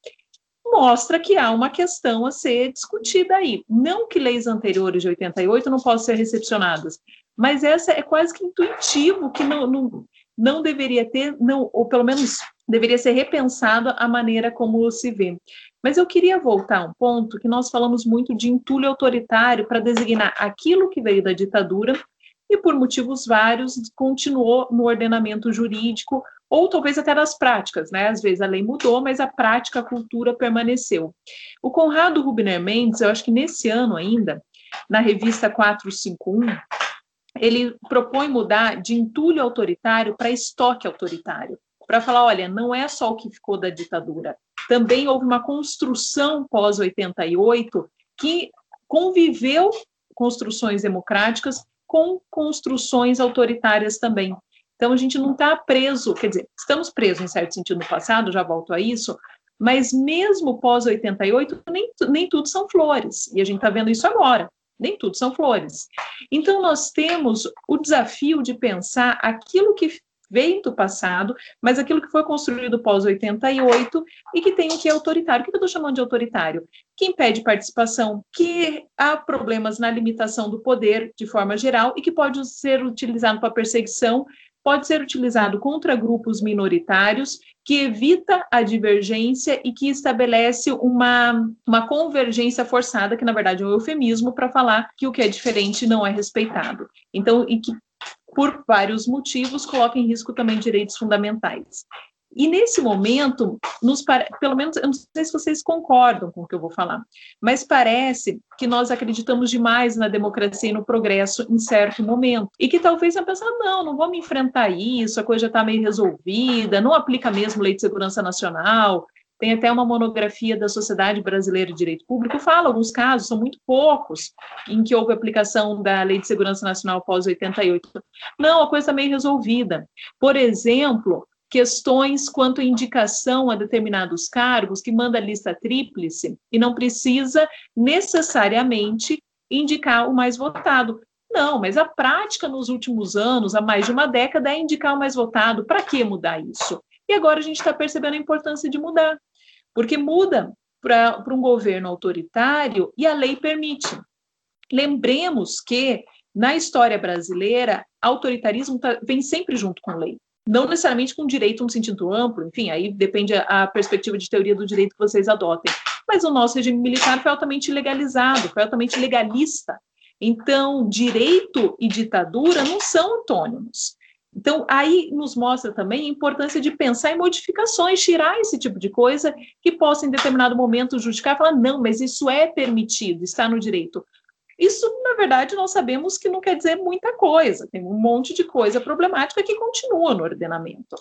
mostra que há uma questão a ser discutida aí. Não que leis anteriores de 88 não possam ser recepcionadas, mas essa é quase que intuitivo que não, não, não deveria ter, não, ou pelo menos deveria ser repensado a maneira como se vê. Mas eu queria voltar a um ponto que nós falamos muito de entulho autoritário para designar aquilo que veio da ditadura e, por motivos vários, continuou no ordenamento jurídico ou talvez até nas práticas, né? Às vezes a lei mudou, mas a prática, a cultura permaneceu. O Conrado Rubner Mendes, eu acho que nesse ano ainda, na revista 451, ele propõe mudar de entulho autoritário para estoque autoritário, para falar, olha, não é só o que ficou da ditadura, também houve uma construção pós 88 que conviveu construções democráticas com construções autoritárias também. Então a gente não está preso, quer dizer, estamos presos em certo sentido no passado, já volto a isso, mas mesmo pós 88 nem, nem tudo são flores e a gente está vendo isso agora. Nem tudo são flores. Então, nós temos o desafio de pensar aquilo que veio do passado, mas aquilo que foi construído pós-88 e que tem o que é autoritário. O que eu estou chamando de autoritário? Que impede participação, que há problemas na limitação do poder de forma geral e que pode ser utilizado para perseguição, pode ser utilizado contra grupos minoritários, que evita a divergência e que estabelece uma, uma convergência forçada, que na verdade é um eufemismo para falar que o que é diferente não é respeitado. Então, e que por vários motivos, coloca em risco também direitos fundamentais. E nesse momento, nos pelo menos, eu não sei se vocês concordam com o que eu vou falar, mas parece que nós acreditamos demais na democracia e no progresso em certo momento. E que talvez a pessoa, não, não vamos enfrentar isso, a coisa já está meio resolvida, não aplica mesmo lei de segurança nacional, tem até uma monografia da Sociedade Brasileira de Direito Público, fala alguns casos, são muito poucos, em que houve aplicação da Lei de Segurança Nacional pós 88. Não, a coisa está meio resolvida. Por exemplo, questões quanto à indicação a determinados cargos, que manda lista tríplice e não precisa necessariamente indicar o mais votado. Não, mas a prática nos últimos anos, há mais de uma década, é indicar o mais votado. Para que mudar isso? E agora a gente está percebendo a importância de mudar, porque muda para um governo autoritário e a lei permite. Lembremos que, na história brasileira, autoritarismo tá, vem sempre junto com lei. Não necessariamente com direito no sentido amplo, enfim, aí depende a, a perspectiva de teoria do direito que vocês adotem. Mas o nosso regime militar foi altamente legalizado, foi altamente legalista. Então, direito e ditadura não são antônimos. Então, aí nos mostra também a importância de pensar em modificações, tirar esse tipo de coisa que possa, em determinado momento, justificar falar, não, mas isso é permitido, está no direito. Isso, na verdade, nós sabemos que não quer dizer muita coisa, tem um monte de coisa problemática que continua no ordenamento.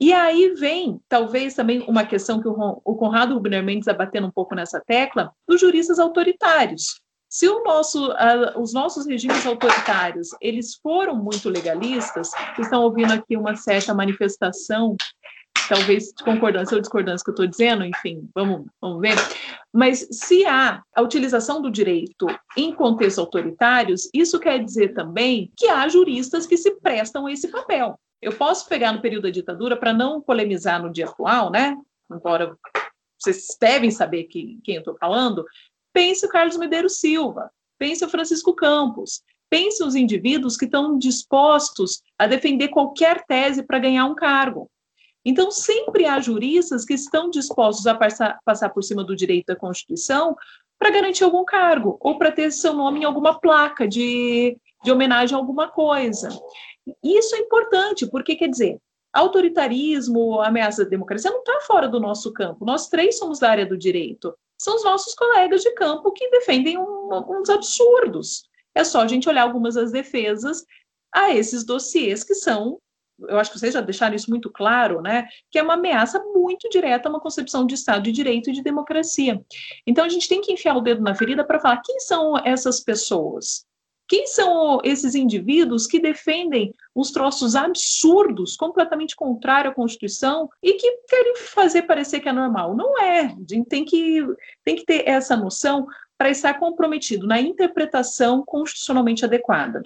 E aí vem, talvez, também uma questão que o Conrado Rubner Mendes está batendo um pouco nessa tecla, dos juristas autoritários. Se nosso, uh, os nossos regimes autoritários eles foram muito legalistas, estão ouvindo aqui uma certa manifestação, talvez de concordância ou discordância que eu estou dizendo, enfim, vamos, vamos ver. Mas se há a utilização do direito em contextos autoritários, isso quer dizer também que há juristas que se prestam a esse papel. Eu posso pegar no período da ditadura para não polemizar no dia atual, né? Embora vocês devem saber que, quem eu estou falando, Pense o Carlos Medeiros Silva, pense o Francisco Campos, pense os indivíduos que estão dispostos a defender qualquer tese para ganhar um cargo. Então, sempre há juristas que estão dispostos a passar, passar por cima do direito da Constituição para garantir algum cargo, ou para ter seu nome em alguma placa de, de homenagem a alguma coisa. Isso é importante, porque, quer dizer, autoritarismo, ameaça da democracia não está fora do nosso campo. Nós três somos da área do direito são os nossos colegas de campo que defendem um, uns absurdos. É só a gente olhar algumas das defesas a esses dossiês que são, eu acho que vocês já deixaram isso muito claro, né? Que é uma ameaça muito direta a uma concepção de Estado de Direito e de democracia. Então a gente tem que enfiar o dedo na ferida para falar quem são essas pessoas. Quem são esses indivíduos que defendem uns troços absurdos, completamente contrários à Constituição e que querem fazer parecer que é normal? Não é. Tem que, tem que ter essa noção para estar comprometido na interpretação constitucionalmente adequada.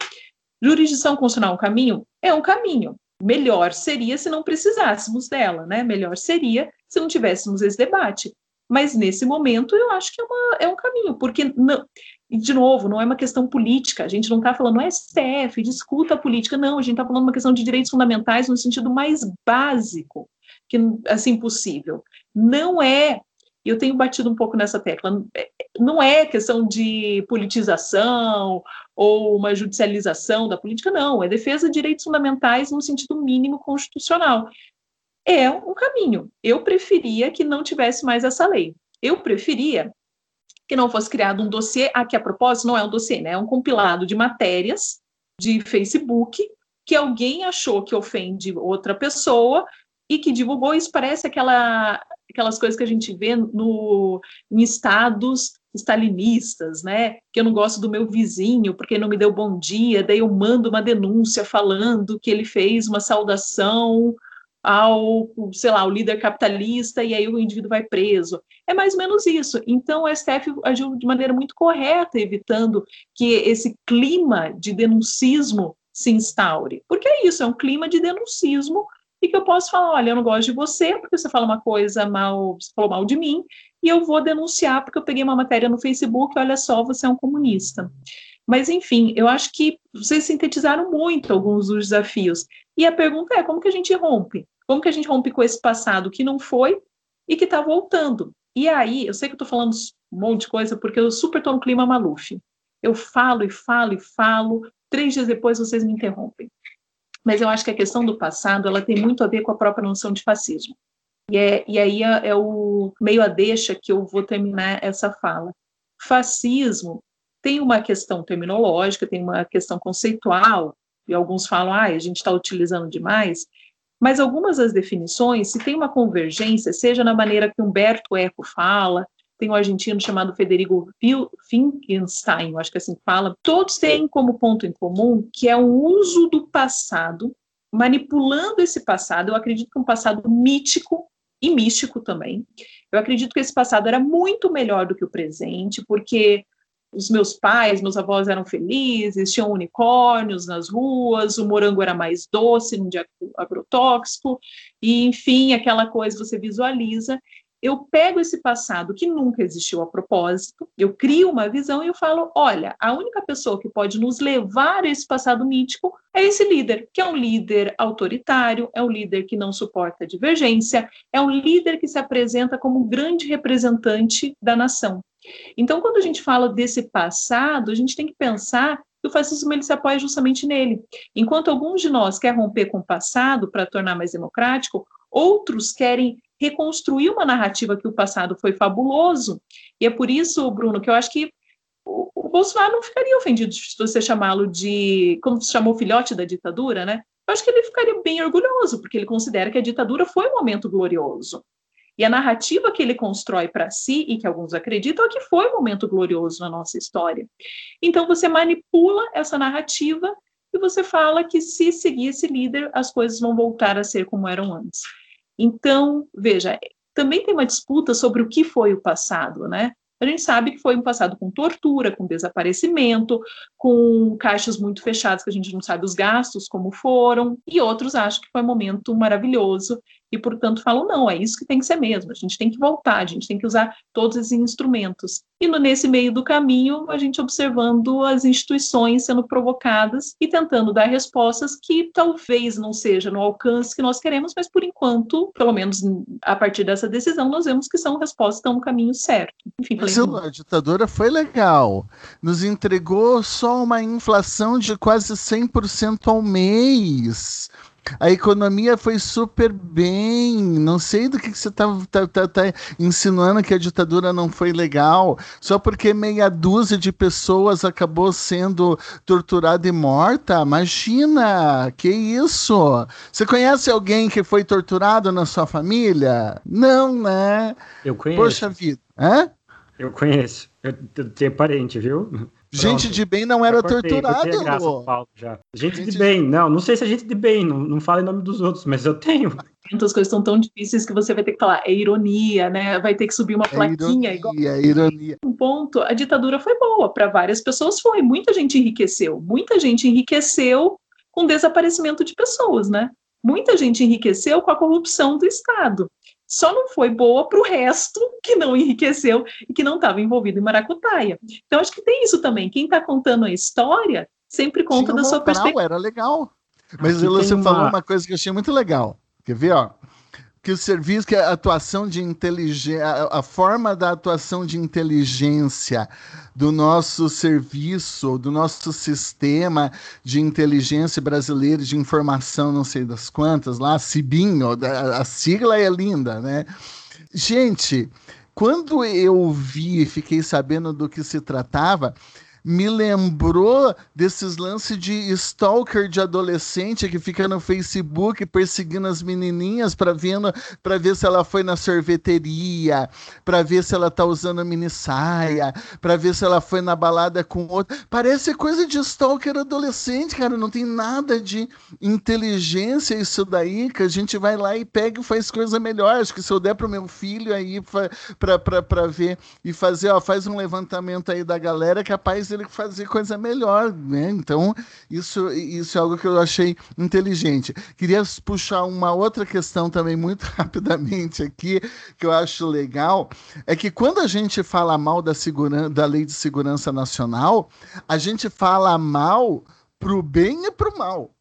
Jurisdição constitucional é um caminho? É um caminho. Melhor seria se não precisássemos dela, né? Melhor seria se não tivéssemos esse debate. Mas nesse momento eu acho que é, uma, é um caminho, porque não, e, de novo, não é uma questão política, a gente não está falando, não é STF, discuta a política, não, a gente está falando uma questão de direitos fundamentais no sentido mais básico, que assim possível. Não é, eu tenho batido um pouco nessa tecla, não é questão de politização ou uma judicialização da política, não, é defesa de direitos fundamentais no sentido mínimo constitucional. É um caminho. Eu preferia que não tivesse mais essa lei. Eu preferia que não fosse criado um dossiê, aqui a propósito não é um dossiê, né? é um compilado de matérias de Facebook que alguém achou que ofende outra pessoa e que divulgou. Isso parece aquela, aquelas coisas que a gente vê no, em estados stalinistas, né? Que eu não gosto do meu vizinho porque não me deu bom dia, daí eu mando uma denúncia falando que ele fez uma saudação ao, sei lá, o líder capitalista e aí o indivíduo vai preso. É mais ou menos isso. Então, o STF agiu de maneira muito correta, evitando que esse clima de denuncismo se instaure. Porque é isso, é um clima de denuncismo e que eu posso falar, olha, eu não gosto de você porque você fala uma coisa mal, você falou mal de mim, e eu vou denunciar porque eu peguei uma matéria no Facebook, olha só, você é um comunista. Mas, enfim, eu acho que vocês sintetizaram muito alguns dos desafios. E a pergunta é, como que a gente rompe? Como que a gente rompe com esse passado que não foi e que está voltando? E aí, eu sei que eu estou falando um monte de coisa, porque eu super estou no clima Maluf. Eu falo e falo e falo, três dias depois vocês me interrompem. Mas eu acho que a questão do passado, ela tem muito a ver com a própria noção de fascismo. E, é, e aí é, é o meio a deixa que eu vou terminar essa fala. Fascismo tem uma questão terminológica, tem uma questão conceitual, e alguns falam, ah, a gente está utilizando demais, mas algumas das definições, se tem uma convergência, seja na maneira que Humberto Eco fala, tem um argentino chamado Federico Finkenstein, acho que assim fala, todos têm como ponto em comum que é o uso do passado, manipulando esse passado, eu acredito que é um passado mítico e místico também. Eu acredito que esse passado era muito melhor do que o presente, porque os meus pais, meus avós eram felizes, tinham unicórnios nas ruas, o morango era mais doce, não tinha agrotóxico, e enfim, aquela coisa você visualiza. Eu pego esse passado que nunca existiu a propósito, eu crio uma visão e eu falo: olha, a única pessoa que pode nos levar a esse passado mítico é esse líder, que é um líder autoritário, é um líder que não suporta divergência, é um líder que se apresenta como um grande representante da nação. Então, quando a gente fala desse passado, a gente tem que pensar que o fascismo ele se apoia justamente nele. Enquanto alguns de nós querem romper com o passado para tornar mais democrático, outros querem reconstruir uma narrativa que o passado foi fabuloso. E é por isso, Bruno, que eu acho que o, Bolsonaro não ficaria ofendido se você chamá-lo de, como se chamou filhote da ditadura, né? Eu acho que ele ficaria bem orgulhoso, porque ele considera que a ditadura foi um momento glorioso. E a narrativa que ele constrói para si, e que alguns acreditam, é que foi um momento glorioso na nossa história. Então você manipula essa narrativa e você fala que se seguir esse líder, as coisas vão voltar a ser como eram antes. Então, veja, também tem uma disputa sobre o que foi o passado, né? A gente sabe que foi um passado com tortura, com desaparecimento, com caixas muito fechadas que a gente não sabe os gastos como foram, e outros acham que foi um momento maravilhoso e, portanto, falam: não, é isso que tem que ser mesmo, a gente tem que voltar, a gente tem que usar todos esses instrumentos. E no, nesse meio do caminho, a gente observando as instituições sendo provocadas e tentando dar respostas que talvez não seja no alcance que nós queremos, mas por enquanto, pelo menos a partir dessa decisão, nós vemos que são respostas que estão no caminho certo. Enfim, mas a ditadura foi legal. Nos entregou só uma inflação de quase 100% ao mês. A economia foi super bem. Não sei do que, que você está tá, tá, tá, insinuando que a ditadura não foi legal. Só porque meia dúzia de pessoas acabou sendo torturada e morta. Imagina! Que isso? Você conhece alguém que foi torturado na sua família? Não, né? Eu conheço. Poxa vida. Hã? Eu conheço. Eu tenho parente, viu? Gente de bem não era torturada. Paulo, já. Gente, gente, de bem, não, não sei se é gente de bem, não, não fala em nome dos outros, mas eu tenho. Então as coisas estão tão difíceis que você vai ter que falar, é ironia, né? Vai ter que subir uma é plaquinha. Ironia, igual... É ironia. Um ponto, a ditadura foi boa, para várias pessoas foi, muita gente enriqueceu, muita gente enriqueceu com desaparecimento de pessoas, né? Muita gente enriqueceu com a corrupção do Estado só não foi boa para o resto que não enriqueceu e que não estava envolvido em maracutaia. Então, acho que tem isso também. Quem está contando a história sempre conta Tinha da sua perspectiva. Era legal. Mas você uma... falou uma coisa que eu achei muito legal. Quer ver, ó? Que o serviço, que a atuação de inteligência, a, forma da atuação de inteligência do nosso serviço, do nosso sistema de inteligência brasileiro de informação, não sei das quantas, lá, CIBIN, a, a sigla é linda, né? Gente, quando eu vi e fiquei sabendo do que se tratava, me lembrou desses lances de stalker de adolescente que fica no Facebook perseguindo as menininhas para para ver se ela foi na sorveteria, para ver se ela tá usando mini saia, para ver se ela foi na balada com outro. Parece coisa de stalker adolescente, cara, não tem nada de inteligência isso daí, que a gente vai lá e pega e faz coisa melhor. Acho que se eu der pro meu filho aí para ver e fazer, ó, faz um levantamento aí da galera, capaz dele fazer coisa melhor, né? Então, isso, isso é algo que eu achei inteligente. Queria puxar uma outra questão também muito rapidamente aqui, que eu acho legal, é que quando a gente fala mal da, da Lei de Segurança Nacional, a gente fala mal pro bem e pro mal.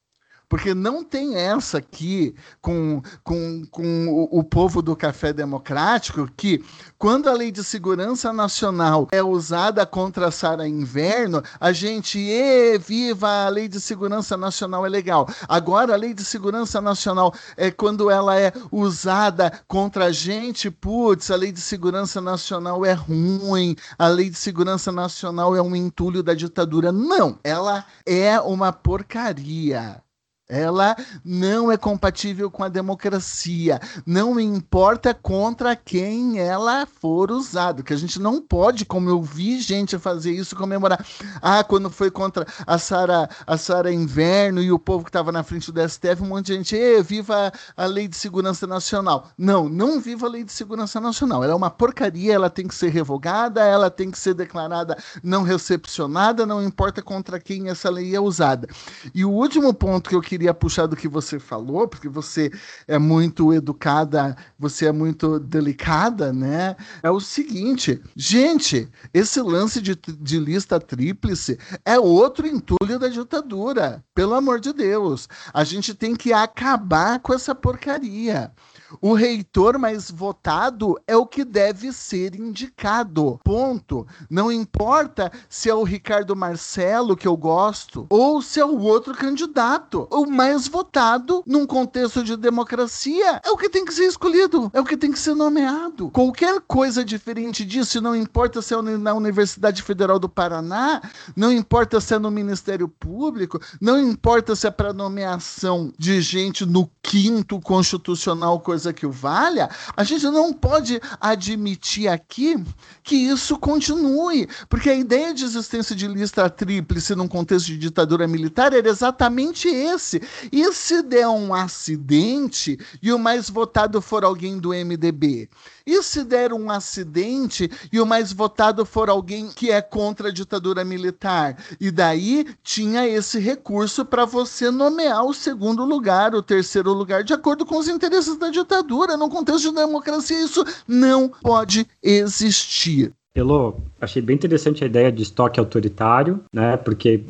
Porque não tem essa aqui com, com, com o, o, povo do café democrático que, quando a lei de segurança nacional é usada contra a Sara Inverno, a gente, e viva a lei de segurança nacional é legal. Agora, a lei de segurança nacional é quando ela é usada contra a gente, putz, a lei de segurança nacional é ruim, a lei de segurança nacional é um entulho da ditadura. Não, ela é uma porcaria. Ela não é compatível com a democracia. Não importa contra quem ela for usada. Que a gente não pode, como eu vi gente fazer isso, comemorar. Ah, quando foi contra a Sara a Sara Inverno e o povo que estava na frente do STF, um monte de gente, viva a lei de segurança nacional. Não, não viva a lei de segurança nacional. Ela é uma porcaria, ela tem que ser revogada, ela tem que ser declarada não recepcionada, não importa contra quem essa lei é usada. E o último ponto que eu queria queria puxar do que você falou, porque você é muito educada, você é muito delicada, né? É o seguinte, gente, esse lance de, de lista tríplice é outro entulho da ditadura. Pelo amor de Deus. A gente tem que acabar com essa porcaria. O reitor mais votado é o que deve ser indicado. Ponto. Não importa se é o Ricardo Marcelo, que eu gosto, ou se é o outro candidato. O mais votado, num contexto de democracia, é o que tem que ser escolhido, é o que tem que ser nomeado. Qualquer coisa diferente disso, não importa se é na Universidade Federal do Paraná, não importa se é no Ministério Público, não importa se é para nomeação de gente no quinto constitucional, coisa coisa que o valha, a gente não pode admitir aqui que isso continue, porque a ideia de existência de lista tríplice num contexto de ditadura militar era exatamente esse. E se der um acidente e o mais votado for alguém do MDB? E se der um acidente e o mais votado for alguém que é contra a ditadura militar? E daí tinha esse recurso para você nomear o segundo lugar, o terceiro lugar, de acordo com os interesses da ditadura. No contexto de democracia, isso não pode existir. Elô, achei bem interessante a ideia de estoque autoritário, né? Porque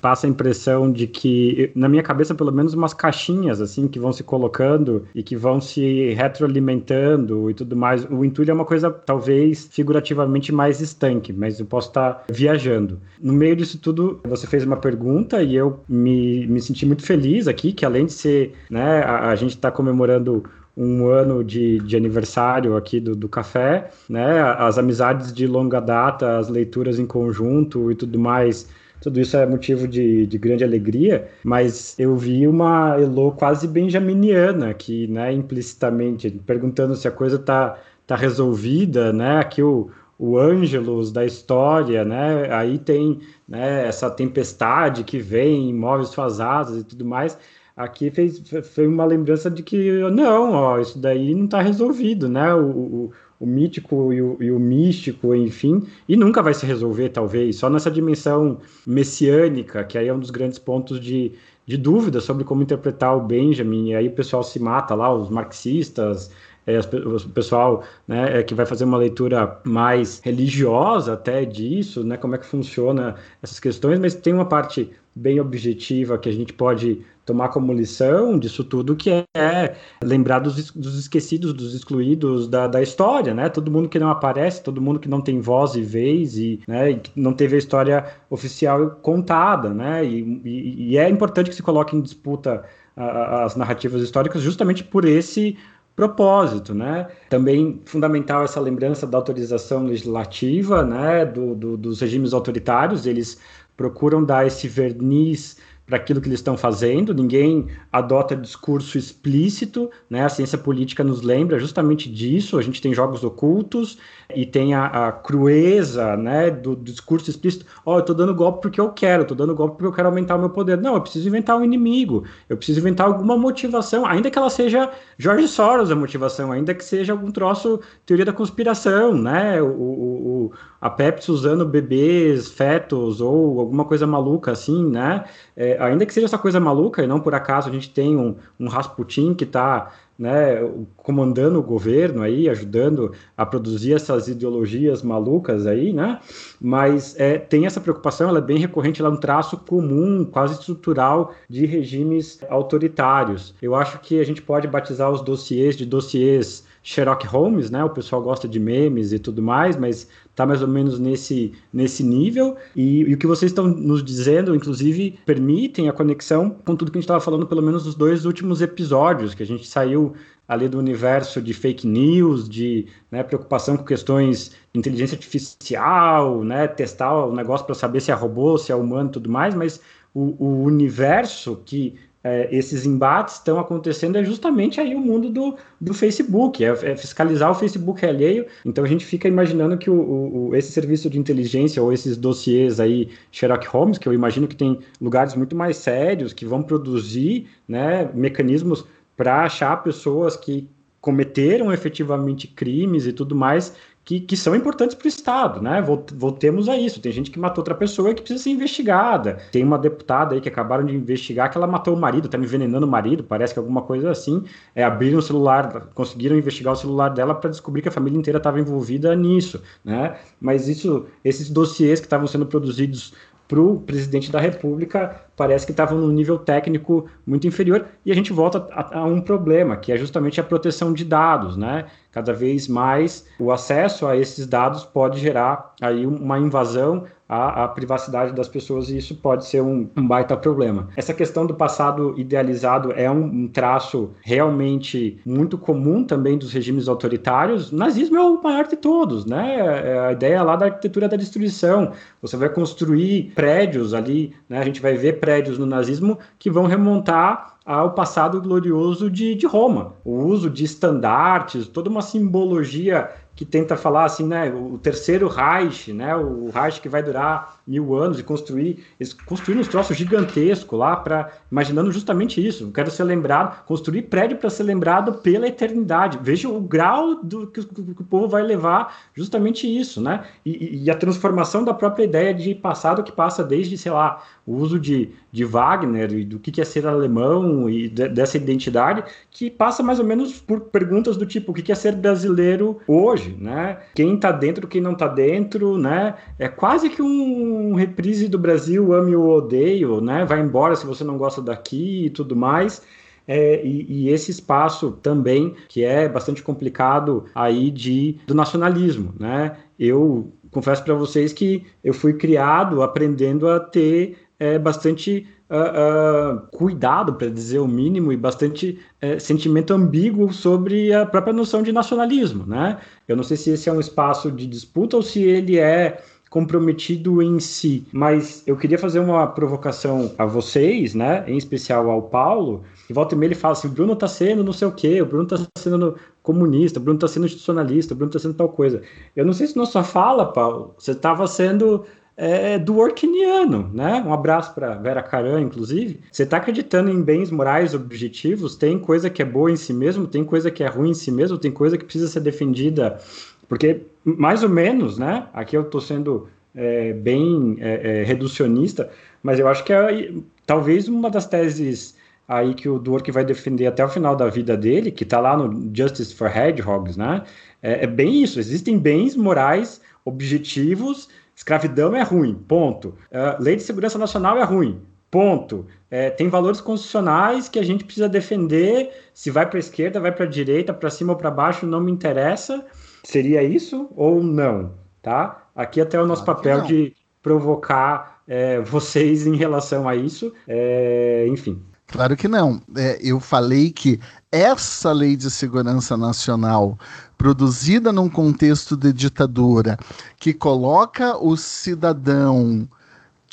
passa a impressão de que, na minha cabeça, pelo menos umas caixinhas assim que vão se colocando e que vão se retroalimentando e tudo mais. O entulho é uma coisa talvez figurativamente mais estanque, mas eu posso estar viajando. No meio disso tudo, você fez uma pergunta e eu me, me senti muito feliz aqui, que além de ser, né, a, a gente está comemorando um ano de, de aniversário aqui do, do café, né? As amizades de longa data, as leituras em conjunto e tudo mais. Tudo isso é motivo de, de grande alegria, mas eu vi uma Elo quase benjaminiana aqui, né, implicitamente, perguntando se a coisa tá, tá resolvida, né? Aqui o, o Ângelos da história, né? Aí tem né, essa tempestade que vem, imóveis fazados e tudo mais aqui fez, foi uma lembrança de que não, ó, isso daí não está resolvido, né? O, o, o mítico e o, e o, místico, enfim, e nunca vai se resolver, talvez, só nessa dimensão messiânica, que aí é um dos grandes pontos de, de dúvida sobre como interpretar o Benjamin, e aí o pessoal se mata lá, os marxistas, é, o pessoal né, é, que vai fazer uma leitura mais religiosa até disso, né, como é que funciona essas questões, mas tem uma parte bem objetiva que a gente pode tomar como lição disso tudo, que é, lembrar dos, dos esquecidos, dos excluídos da, da, história, né? Todo mundo que não aparece, todo mundo que não tem voz e vez e, né, e não teve a história oficial contada, né? E, e, e é importante que se coloque em disputa a, as narrativas históricas justamente por esse propósito, né? Também fundamental essa lembrança da autorização legislativa, né? Do, do, dos regimes autoritários, eles procuram dar esse verniz para aquilo que eles estão fazendo, ninguém adota discurso explícito, né? A ciência política nos lembra justamente disso. A gente tem jogos ocultos e tem a, a crueza, né, do, do discurso explícito. Ó, oh, eu estou dando golpe porque eu quero, estou dando golpe porque eu quero aumentar o meu poder. Não, eu preciso inventar um inimigo, eu preciso inventar alguma motivação, ainda que ela seja George Soros a motivação, ainda que seja algum troço teoria da conspiração, né? O, o, o a Pepsi usando bebês, fetos ou alguma coisa maluca assim, né? É, ainda que seja essa coisa maluca, e não por acaso a gente tem um, um Rasputin que está né, comandando o governo aí, ajudando a produzir essas ideologias malucas aí, né? Mas é, tem essa preocupação, ela é bem recorrente, ela é um traço comum, quase estrutural de regimes autoritários. Eu acho que a gente pode batizar os dossiês de dossiês Sherlock Holmes, né? O pessoal gosta de memes e tudo mais, mas tá mais ou menos nesse, nesse nível. E, e o que vocês estão nos dizendo, inclusive, permitem a conexão com tudo que a gente estava falando, pelo menos nos dois últimos episódios, que a gente saiu ali do universo de fake news, de né, preocupação com questões de inteligência artificial, né, testar o negócio para saber se é robô, se é humano e tudo mais, mas o, o universo que é, esses embates estão acontecendo é justamente aí o mundo do, do Facebook, é, é, fiscalizar o Facebook alheio. Então a gente fica imaginando que o, o, esse serviço de inteligência ou esses dossiês aí, Sherlock Holmes, que eu imagino que tem lugares muito mais sérios que vão produzir né, mecanismos para achar pessoas que cometeram efetivamente crimes e tudo mais, que, que são importantes para o Estado, né? Voltemos a isso. Tem gente que matou outra pessoa que precisa ser investigada. Tem uma deputada aí que acabaram de investigar que ela matou o marido, está envenenando o marido, parece que alguma coisa assim. É, abriram o celular, conseguiram investigar o celular dela para descobrir que a família inteira estava envolvida nisso, né? Mas isso, esses dossiês que estavam sendo produzidos para o presidente da República parece que estavam num nível técnico muito inferior e a gente volta a, a, um problema que é justamente a proteção de dados, né? Cada vez mais o acesso a esses dados pode gerar aí uma invasão à privacidade das pessoas e isso pode ser um, um, baita problema. Essa questão do passado idealizado é um, um, traço realmente muito comum também dos regimes autoritários. O nazismo é o maior de todos, né? É a ideia lá da arquitetura da destruição. Você vai construir prédios ali, né? A gente vai ver prédios no nazismo que vão remontar ao passado glorioso de, de Roma. O uso de estandartes, toda uma simbologia que tenta falar assim, né, o terceiro Reich, né, o Reich que vai durar mil anos e construir, eles construíram uns troços gigantescos lá para imaginando justamente isso. quero ser lembrado, construir prédio para ser lembrado pela eternidade. Veja o grau do que, que, o povo vai levar, justamente isso, né? E, e, a transformação da própria ideia de passado que passa desde, sei lá, o uso de, de Wagner e do que, é ser alemão e de, dessa identidade, que passa mais ou menos por perguntas do tipo, o que, é ser brasileiro hoje, né? Quem está dentro, quem não está dentro, né? É quase que um um reprise do Brasil, ame ou odeio, né? Vai embora se você não gosta daqui e tudo mais. É, e, e, esse espaço também que é bastante complicado aí de do nacionalismo, né? Eu confesso para vocês que eu fui criado aprendendo a ter é, bastante uh, uh, cuidado, para dizer o mínimo, e bastante uh, sentimento ambíguo sobre a própria noção de nacionalismo, né? Eu não sei se esse é um espaço de disputa ou se ele é comprometido em si. Mas eu queria fazer uma provocação a vocês, né? Em especial ao Paulo. E volta e meia ele fala assim: o Bruno tá sendo não sei o quê, o Bruno tá sendo comunista, o Bruno tá sendo institucionalista, o Bruno tá sendo tal coisa. Eu não sei se na sua fala, Paulo, você estava sendo é, do Orkiniano, né? Um abraço para Vera Caran, inclusive. Você está acreditando em bens morais objetivos? Tem coisa que é boa em si mesmo, tem coisa que é ruim em si mesmo, tem coisa que precisa ser defendida porque, mais ou menos, né? Aqui eu estou sendo é, bem é, é, reducionista, mas eu acho que é, talvez uma das teses aí que o Dwork vai defender até o final da vida dele, que está lá no Justice for Hedgehogs, né? É, é, bem isso. Existem bens morais objetivos. Escravidão é ruim, ponto. Uh, lei de segurança nacional é ruim, ponto. É, tem valores constitucionais que a gente precisa defender. Se vai para a esquerda, vai para a direita, para cima ou para baixo, não me interessa. Seria isso ou não? Tá? Aqui até o nosso claro papel de provocar é, vocês em relação a isso. É, enfim. Claro que não. É, eu falei que essa lei de segurança nacional, produzida num contexto de ditadura, que coloca o cidadão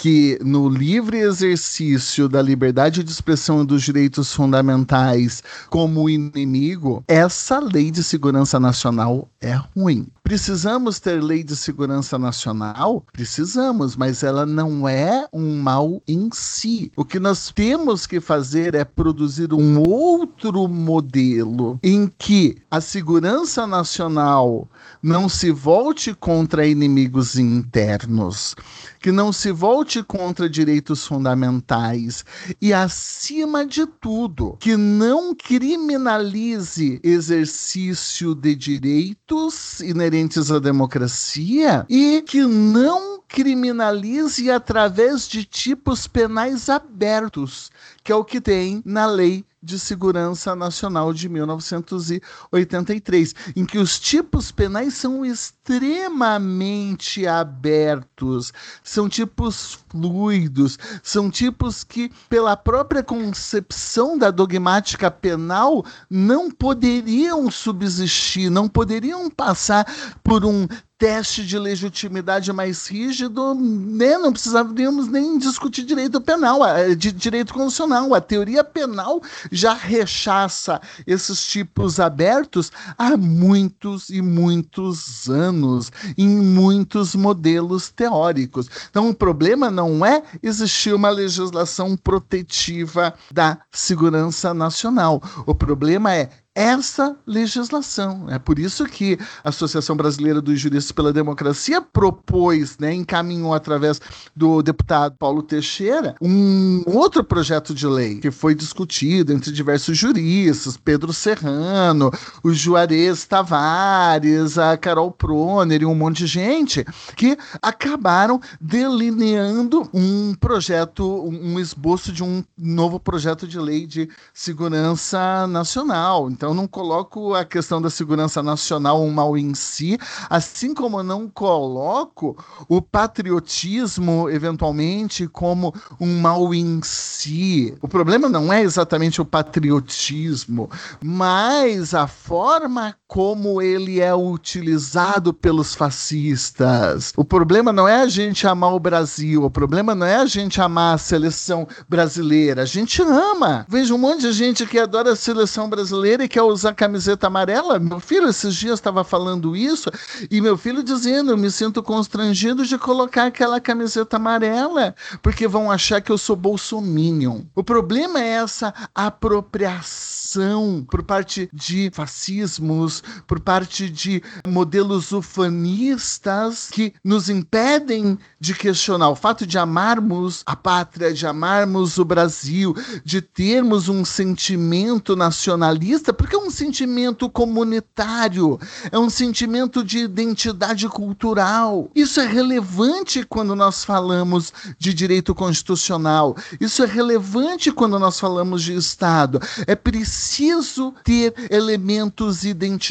que no livre exercício da liberdade de expressão e dos direitos fundamentais como inimigo, essa lei de segurança nacional é ruim. Precisamos ter lei de segurança nacional? Precisamos, mas ela não é um mal em si. O que nós temos que fazer é produzir um outro modelo em que a segurança nacional não se volte contra inimigos internos, que não se volte contra direitos fundamentais e, acima de tudo, que não criminalize exercício de direitos inerentes à democracia e que não criminalize através de tipos penais abertos, que é o que tem na lei de Segurança Nacional de 1983, em que os tipos penais são extremamente abertos, são tipos fluidos, são tipos que, pela própria concepção da dogmática penal, não poderiam subsistir, não poderiam passar por um teste de legitimidade mais rígido, né? não precisaríamos nem discutir direito penal, de direito constitucional. A teoria penal já rechaça esses tipos abertos há muitos e muitos anos, em muitos modelos teóricos. Então, o problema não é existir uma legislação protetiva da segurança nacional. O problema é essa legislação. É por isso que a Associação Brasileira dos Juristas pela Democracia propôs, né, encaminhou através do deputado Paulo Teixeira, um outro projeto de lei que foi discutido entre diversos juristas, Pedro Serrano, o Juarez Tavares, a Carol Proner e um monte de gente, que acabaram delineando um projeto, um esboço de um novo projeto de lei de segurança nacional. Então, não coloco a questão da segurança nacional um mal em si, assim como não coloco o patriotismo, eventualmente, como um mal em si. O problema não é exatamente o patriotismo, mas a forma como ele é utilizado pelos fascistas. O problema não é a gente amar o Brasil, o problema não é a gente amar a seleção brasileira. A gente ama. Vejo um monte de gente que adora a seleção brasileira e quer usar camiseta amarela? Meu filho esses dias estava falando isso e meu filho dizendo: eu me sinto constrangido de colocar aquela camiseta amarela porque vão achar que eu sou bolsominion. O problema é essa apropriação por parte de fascismos, por parte de modelos ufanistas que nos impedem de questionar o fato de amarmos a pátria, de amarmos o Brasil, de termos um sentimento nacionalista porque é um sentimento comunitário, é um sentimento de identidade cultural. Isso é relevante quando nós falamos de direito constitucional, isso é relevante quando nós falamos de Estado. É preciso ter elementos identitários,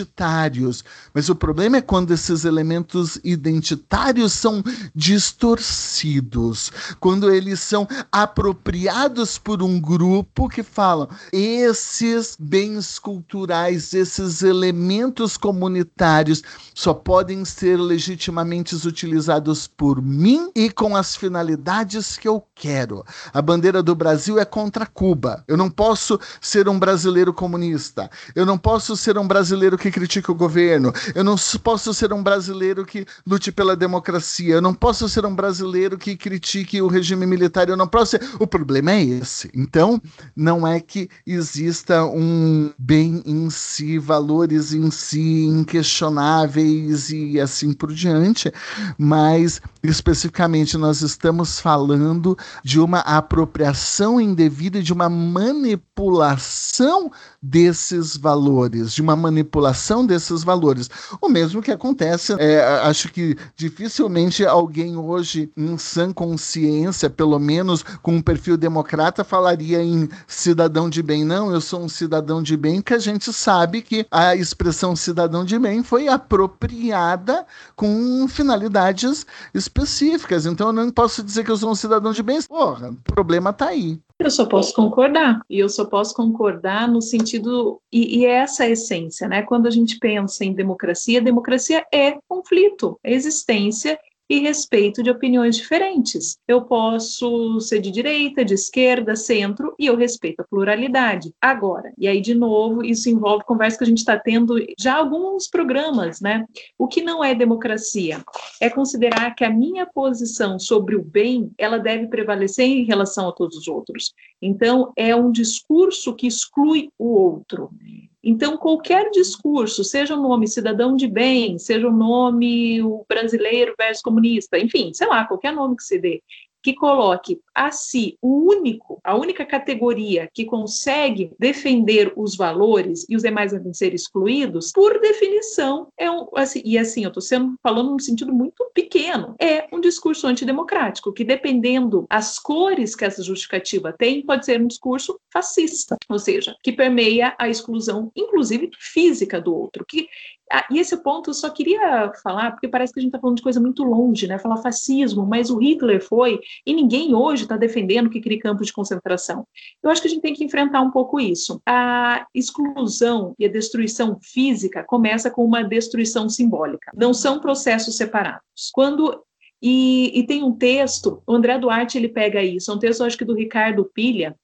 mas o problema é quando esses elementos identitários são distorcidos, quando eles são apropriados por um grupo que falam esses bens culturais, esses elementos comunitários só podem ser legitimamente utilizados por mim e com as finalidades que eu quero. A bandeira do Brasil é contra Cuba. Eu não posso ser um brasileiro comunista. Eu não posso ser um brasileiro que critique o governo. Eu não posso ser um brasileiro que lute pela democracia. Eu não posso ser um brasileiro que critique o regime militar. Eu não posso ser. O problema é esse. Então, não é que exista um bem em si, valores em si inquestionáveis e assim por diante, mas especificamente nós estamos falando de uma apropriação indevida, de uma manipulação desses valores, de uma manipulação desses valores. O mesmo que acontece, é, acho que dificilmente alguém hoje, em sã consciência, pelo menos com um perfil democrata, falaria em cidadão de bem. Não, eu sou um cidadão de bem, que a gente sabe que a expressão cidadão de bem foi apropriada com finalidades. Então eu não posso dizer que eu sou um cidadão de bem. Porra, o problema está aí. Eu só posso concordar, e eu só posso concordar no sentido, e, e essa é a essência, né? Quando a gente pensa em democracia, democracia é conflito, é existência e respeito de opiniões diferentes. Eu posso ser de direita, de esquerda, centro, e eu respeito a pluralidade. Agora, e aí, de novo, isso envolve conversa que a gente está tendo já alguns programas, né? O que não é democracia? É considerar que a minha posição sobre o bem, ela deve prevalecer em relação a todos os outros. Então, é um discurso que exclui o outro. Então, qualquer discurso, seja o nome cidadão de bem, seja o nome o brasileiro versus comunista, enfim, sei lá, qualquer nome que se dê, que coloque a si o único, a única categoria que consegue defender os valores e os demais devem ser excluídos, por definição é um, assim, e assim, eu estou falando num sentido muito pequeno, é um discurso antidemocrático, que dependendo as cores que essa justificativa tem, pode ser um discurso fascista, ou seja, que permeia a exclusão, inclusive física do outro, que ah, e esse ponto eu só queria falar, porque parece que a gente está falando de coisa muito longe, né? Falar fascismo, mas o Hitler foi, e ninguém hoje está defendendo que crie campos de concentração. Eu acho que a gente tem que enfrentar um pouco isso. A exclusão e a destruição física começa com uma destruição simbólica. Não são processos separados. Quando e, e, tem um texto, o André Duarte ele pega isso, é um texto, acho que do Ricardo Pilha,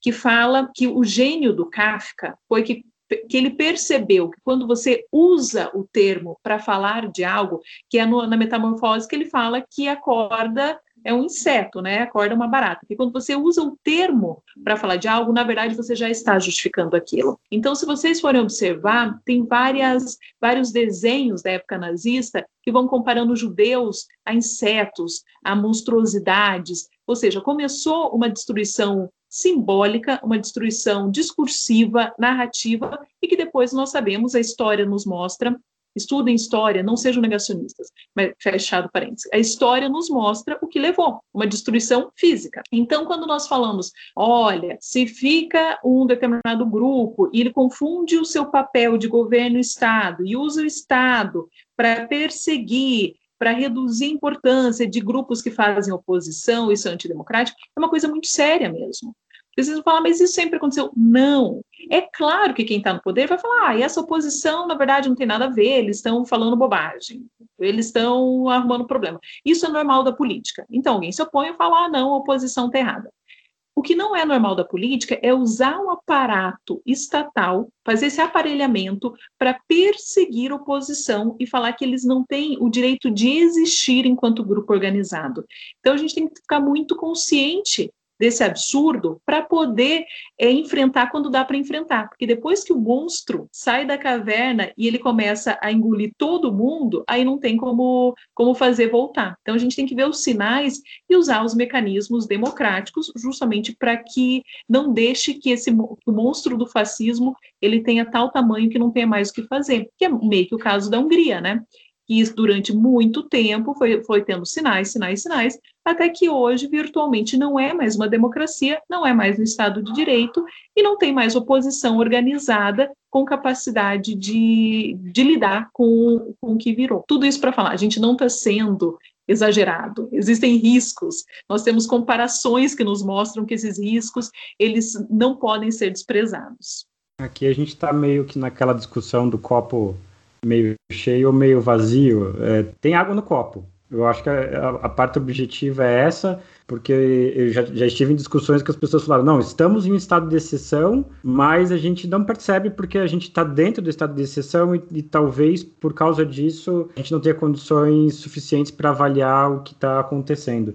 que fala que o gênio do Kafka foi que que ele percebeu que quando você usa o termo para falar de algo, que é no, na metamorfose que ele fala que a corda é um inseto, né? A corda é uma barata. Porque quando você usa o termo para falar de algo, na verdade você já está justificando aquilo. Então, se vocês forem observar, tem várias, vários desenhos da época nazista que vão comparando judeus a insetos, a monstruosidades. Ou seja, começou uma destruição simbólica, uma destruição discursiva, narrativa, e que depois nós sabemos, a história nos mostra, estudem história, não sejam negacionistas, mas fechado parênteses, a história nos mostra o que levou, uma destruição física. Então, quando nós falamos, olha, se fica um determinado grupo e ele confunde o seu papel de governo e Estado e usa o Estado para perseguir, para reduzir a importância de grupos que fazem oposição, isso é antidemocrático, é uma coisa muito séria mesmo. Vocês vão falar, mas isso sempre aconteceu. Não. É claro que quem está no poder vai falar, ah, e essa oposição, na verdade, não tem nada a ver, eles estão falando bobagem, eles estão arrumando problema. Isso é normal da política. Então, alguém se opõe e fala, ah, não, a oposição está errada. O que não é normal da política é usar um aparato estatal, fazer esse aparelhamento para perseguir oposição e falar que eles não têm o direito de existir enquanto grupo organizado. Então a gente tem que ficar muito consciente desse absurdo para poder é, enfrentar quando dá para enfrentar. Porque depois que o monstro sai da caverna e ele começa a engolir todo mundo, aí não tem como, como fazer voltar. Então a gente tem que ver os sinais e usar os mecanismos democráticos justamente para que não deixe que esse o monstro do fascismo ele tenha tal tamanho que não tenha mais o que fazer. Que é meio que o caso da Hungria, né? que durante muito tempo foi, foi tendo sinais, sinais, sinais, até que hoje virtualmente não é mais uma democracia, não é mais um Estado de Direito e não tem mais oposição organizada com capacidade de, de lidar com, com o que virou. Tudo isso para falar, a gente não está sendo exagerado. Existem riscos. Nós temos comparações que nos mostram que esses riscos eles não podem ser desprezados. Aqui a gente está meio que naquela discussão do copo meio cheio ou meio vazio. É, tem água no copo. Eu acho que a, a, parte objetiva é essa, porque eu já, já, estive em discussões que as pessoas falaram: não, estamos em um estado de exceção, mas a gente não percebe porque a gente está dentro do estado de exceção e, e, talvez por causa disso a gente não tenha condições suficientes para avaliar o que está acontecendo.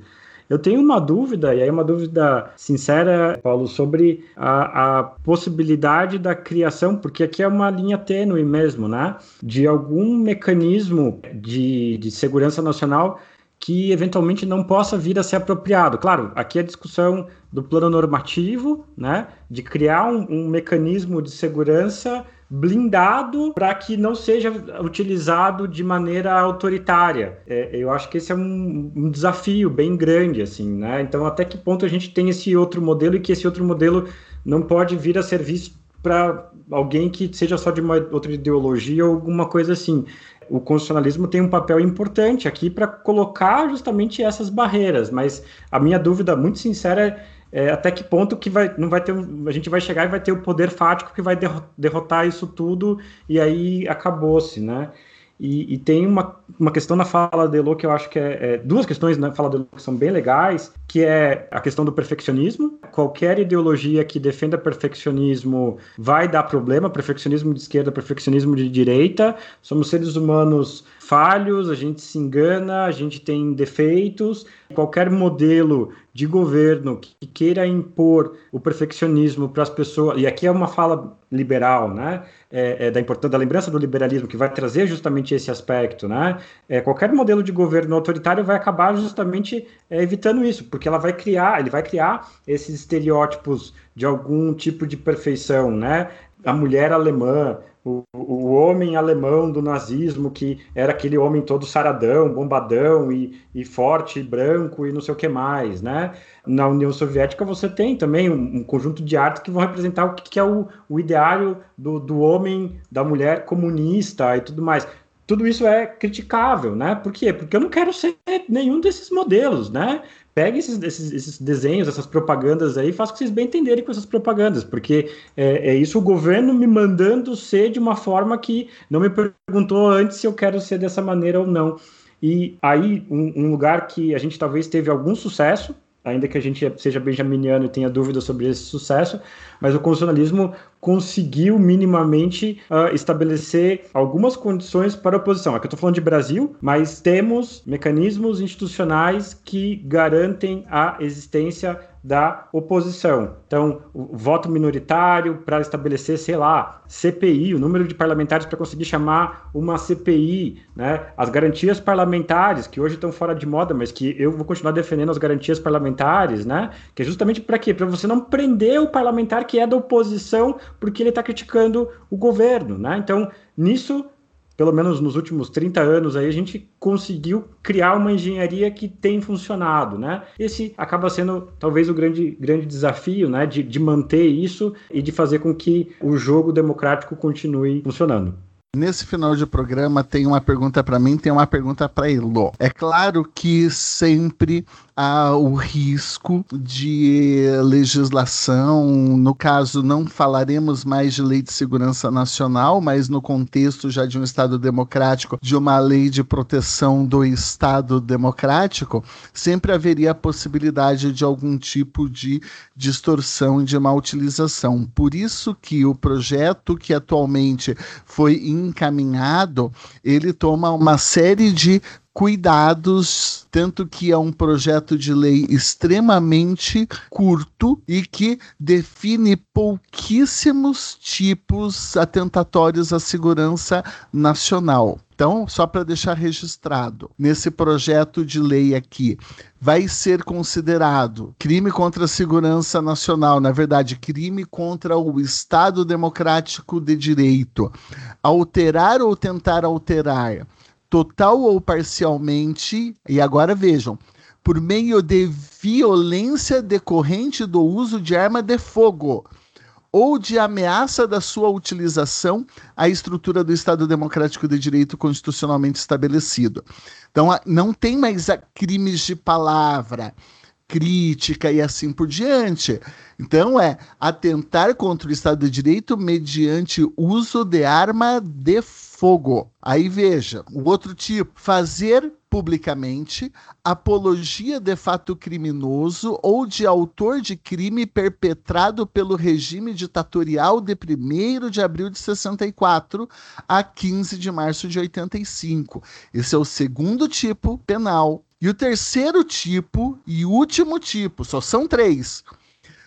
Eu tenho uma dúvida, e aí uma dúvida sincera, Paulo, sobre a, a, possibilidade da criação, porque aqui é uma linha tênue mesmo, né? De algum mecanismo de, de segurança nacional que eventualmente não possa vir a ser apropriado. Claro, aqui é a discussão do plano normativo, né? De criar um, um mecanismo de segurança blindado para que não seja utilizado de maneira autoritária. É, eu acho que esse é um, um, desafio bem grande, assim, né? Então, até que ponto a gente tem esse outro modelo e que esse outro modelo não pode vir a ser visto para alguém que seja só de uma outra ideologia ou alguma coisa assim. O constitucionalismo tem um papel importante aqui para colocar justamente essas barreiras, mas a minha dúvida muito sincera é é, até que ponto que vai, não vai ter a gente vai chegar e vai ter o poder fático que vai derrotar isso tudo e aí acabou-se, né? E, e, tem uma, uma questão na fala de Elo que eu acho que é, é, duas questões na fala de Elo que são bem legais, que é a questão do perfeccionismo. Qualquer ideologia que defenda perfeccionismo vai dar problema, perfeccionismo de esquerda, perfeccionismo de direita. Somos seres humanos falhos, a gente se engana, a gente tem defeitos. Qualquer modelo de governo que queira impor o perfeccionismo para as pessoas, e aqui é uma fala liberal, né? É, é da importância da lembrança do liberalismo que vai trazer justamente esse aspecto, né? É, qualquer modelo de governo autoritário vai acabar justamente é, evitando isso, porque ela vai criar, ele vai criar esses estereótipos de algum tipo de perfeição, né? A mulher alemã, o, o homem alemão do nazismo, que era aquele homem todo saradão, bombadão e, e forte, e branco e não sei o que mais, né? Na União Soviética você tem também um, um conjunto de artes que vão representar o que, que é o, o ideário do, do homem, da mulher comunista e tudo mais tudo isso é criticável, né? Por quê? Porque eu não quero ser nenhum desses modelos, né? Pegue esses, esses, esses, desenhos, essas propagandas aí, faça que vocês bem entenderem com essas propagandas, porque é, é, isso o governo me mandando ser de uma forma que não me perguntou antes se eu quero ser dessa maneira ou não. E aí, um, um lugar que a gente talvez teve algum sucesso, ainda que a gente seja benjaminiano e tenha dúvidas sobre esse sucesso, mas o constitucionalismo conseguiu minimamente uh, estabelecer algumas condições para a oposição. Aqui eu estou falando de Brasil, mas temos mecanismos institucionais que garantem a existência da oposição. Então, o voto minoritário para estabelecer, sei lá, CPI, o número de parlamentares para conseguir chamar uma CPI, né? As garantias parlamentares, que hoje estão fora de moda, mas que eu vou continuar defendendo as garantias parlamentares, né? Que é justamente para quê? Para você não prender o parlamentar que é da oposição porque ele está criticando o governo, né? Então, nisso pelo menos nos últimos 30 anos aí, a gente conseguiu criar uma engenharia que tem funcionado, né? Esse acaba sendo talvez o grande, grande desafio, né? De, de manter isso e de fazer com que o jogo democrático continue funcionando. Nesse final de programa tem uma pergunta para mim, tem uma pergunta para Elo. É claro que sempre há o risco de legislação, no caso não falaremos mais de lei de segurança nacional, mas no contexto já de um Estado democrático, de uma lei de proteção do Estado democrático, sempre haveria a possibilidade de algum tipo de distorção e de má utilização. Por isso que o projeto que atualmente foi encaminhado, ele toma uma série de cuidados, tanto que é um projeto de lei extremamente curto e que define pouquíssimos tipos atentatórios à segurança nacional. Então, só para deixar registrado, nesse projeto de lei aqui, vai ser considerado crime contra a segurança nacional, na verdade, crime contra o Estado democrático de direito, alterar ou tentar alterar total ou parcialmente, e agora vejam, por meio de violência decorrente do uso de arma de fogo ou de ameaça da sua utilização à estrutura do Estado Democrático de Direito constitucionalmente estabelecido. Então, não tem mais crimes de palavra, crítica e assim por diante. Então, é atentar contra o Estado de Direito mediante uso de arma de fogo fogo. Aí veja, o outro tipo, fazer publicamente apologia de fato criminoso ou de autor de crime perpetrado pelo regime ditatorial de 1 de abril de 64 a 15 de março de 85. Esse é o segundo tipo penal. E o terceiro tipo e último tipo, só são três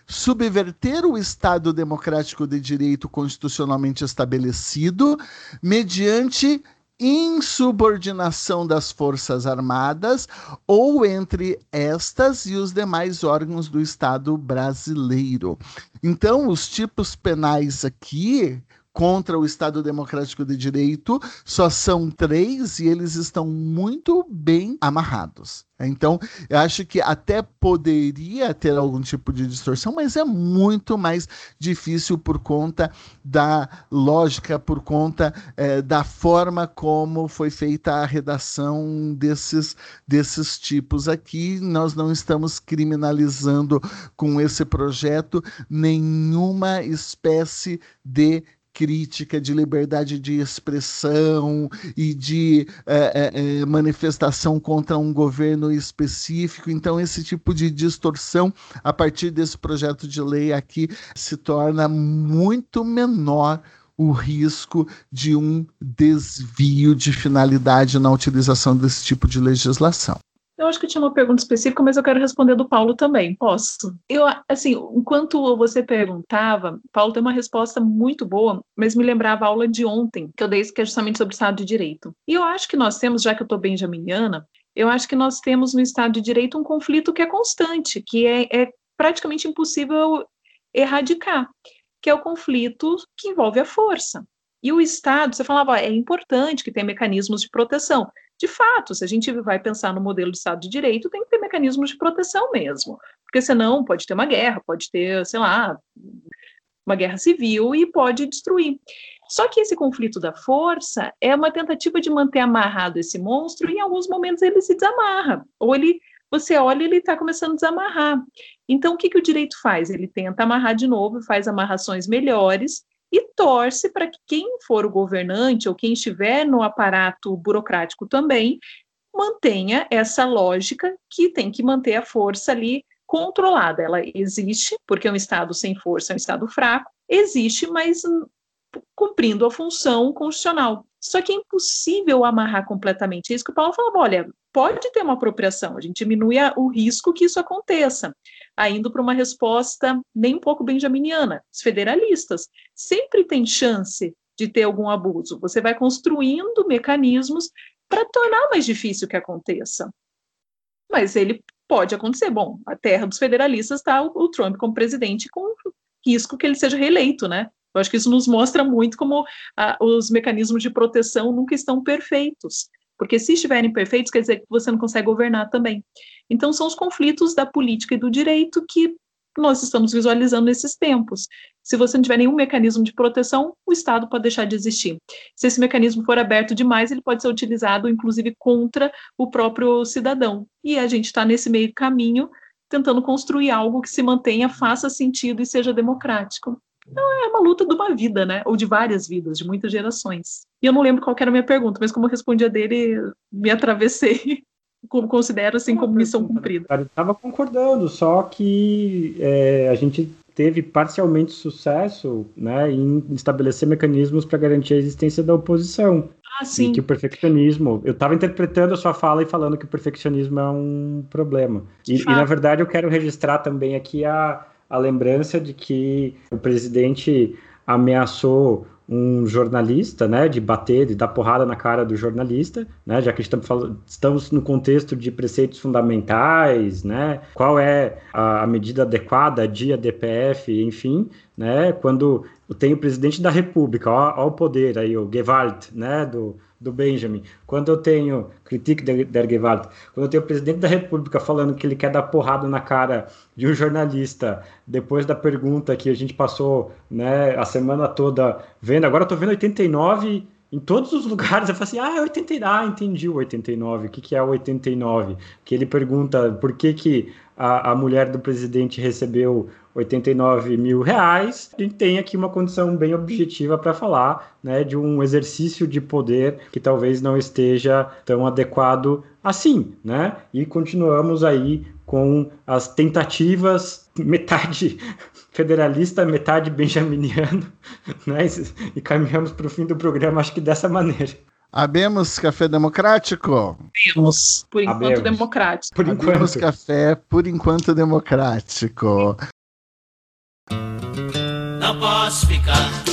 subverter o Estado democrático de direito constitucionalmente estabelecido mediante insubordinação das Forças Armadas ou entre estas e os demais órgãos do Estado brasileiro. Então, os tipos penais aqui contra o Estado Democrático de Direito, só são três e eles estão muito bem amarrados. Então, eu acho que até poderia ter algum tipo de distorção, mas é muito mais difícil por conta da lógica, por conta é, da forma como foi feita a redação desses, desses tipos aqui. Nós não estamos criminalizando com esse projeto nenhuma espécie de crítica, de liberdade de expressão e de é, é, manifestação contra um governo específico. Então, esse tipo de distorção, a partir desse projeto de lei aqui, se torna muito menor o risco de um desvio de finalidade na utilização desse tipo de legislação. Eu acho que tinha uma pergunta específica, mas eu quero responder do Paulo também. Posso? Eu, assim, enquanto você perguntava, Paulo tem uma resposta muito boa, mas me lembrava a aula de ontem, que eu dei, que é justamente sobre o Estado de Direito. E eu acho que nós temos, já que eu estou benjaminiana, eu acho que nós temos no Estado de Direito um conflito que é constante, que é, é praticamente impossível erradicar, que é o conflito que envolve a força. E o Estado, você falava, é importante que tenha mecanismos de proteção de fato, se a gente vai pensar no modelo de Estado de Direito, tem que ter mecanismos de proteção mesmo, porque senão pode ter uma guerra, pode ter, sei lá, uma guerra civil e pode destruir. Só que esse conflito da força é uma tentativa de manter amarrado esse monstro e em alguns momentos ele se desamarra, ou ele você olha ele está começando a desamarrar. Então, o que, que o direito faz? Ele tenta amarrar de novo, faz amarrações melhores, e torce para que quem for o governante ou quem estiver no aparato burocrático também mantenha essa lógica que tem que manter a força ali controlada. Ela existe, porque um Estado sem força é um Estado fraco, existe, mas cumprindo a função constitucional. Só que é impossível amarrar completamente. É isso que o Paulo falava: olha, pode ter uma apropriação, a gente diminui o risco que isso aconteça. Indo para uma resposta nem um pouco benjaminiana. Os federalistas sempre têm chance de ter algum abuso. Você vai construindo mecanismos para tornar mais difícil que aconteça. Mas ele pode acontecer. Bom, a terra dos federalistas está o, o Trump como presidente com risco que ele seja reeleito, né? Eu acho que isso nos mostra muito como ah, os mecanismos de proteção nunca estão perfeitos. Porque se estiverem perfeitos, quer dizer que você não consegue governar também. Então, são os conflitos da política e do direito que nós estamos visualizando nesses tempos. Se você não tiver nenhum mecanismo de proteção, o Estado pode deixar de existir. Se esse mecanismo for aberto demais, ele pode ser utilizado, inclusive, contra o próprio cidadão. E a gente está nesse meio caminho, tentando construir algo que se mantenha, faça sentido e seja democrático. Então, é uma luta de uma vida, né? Ou de várias vidas, de muitas gerações. E eu não lembro qual era a minha pergunta, mas como eu respondi a dele, me atravessei. Como considero assim como missão cumprida. Eu estava concordando, só que é, a gente teve parcialmente sucesso né, em estabelecer mecanismos para garantir a existência da oposição. Ah, sim. E que o perfeccionismo. Eu estava interpretando a sua fala e falando que o perfeccionismo é um problema. E, e, na verdade, eu quero registrar também aqui a, a lembrança de que o presidente ameaçou um jornalista, né, de bater, de dar porrada na cara do jornalista, né, já que estamos, falando, estamos no contexto de preceitos fundamentais, né, qual é a, a medida adequada, dia DPF, enfim, né, quando tem o presidente da República, ó, ó o poder aí, o Gewalt, né, do, do Benjamin, quando eu tenho critique der Gewalt, quando eu tenho o presidente da República falando que ele quer dar porrada na cara de um jornalista, depois da pergunta que a gente passou né, a semana toda vendo, agora eu tô vendo 89 em todos os lugares, eu falo assim, ah, é 89, ah, entendi o 89, o que, que é o 89? Que ele pergunta por que, que a, a mulher do presidente recebeu 89 mil reais, a gente tem aqui uma condição bem objetiva para falar né, de um exercício de poder que talvez não esteja tão adequado assim, né? E continuamos aí com as tentativas, metade federalista, metade benjaminiano, né? E caminhamos para o fim do programa, acho que dessa maneira. Abemos café democrático? Abemos. Por enquanto Abemos. democrático. Por enquanto. Abemos café, por enquanto democrático. Não posso ficar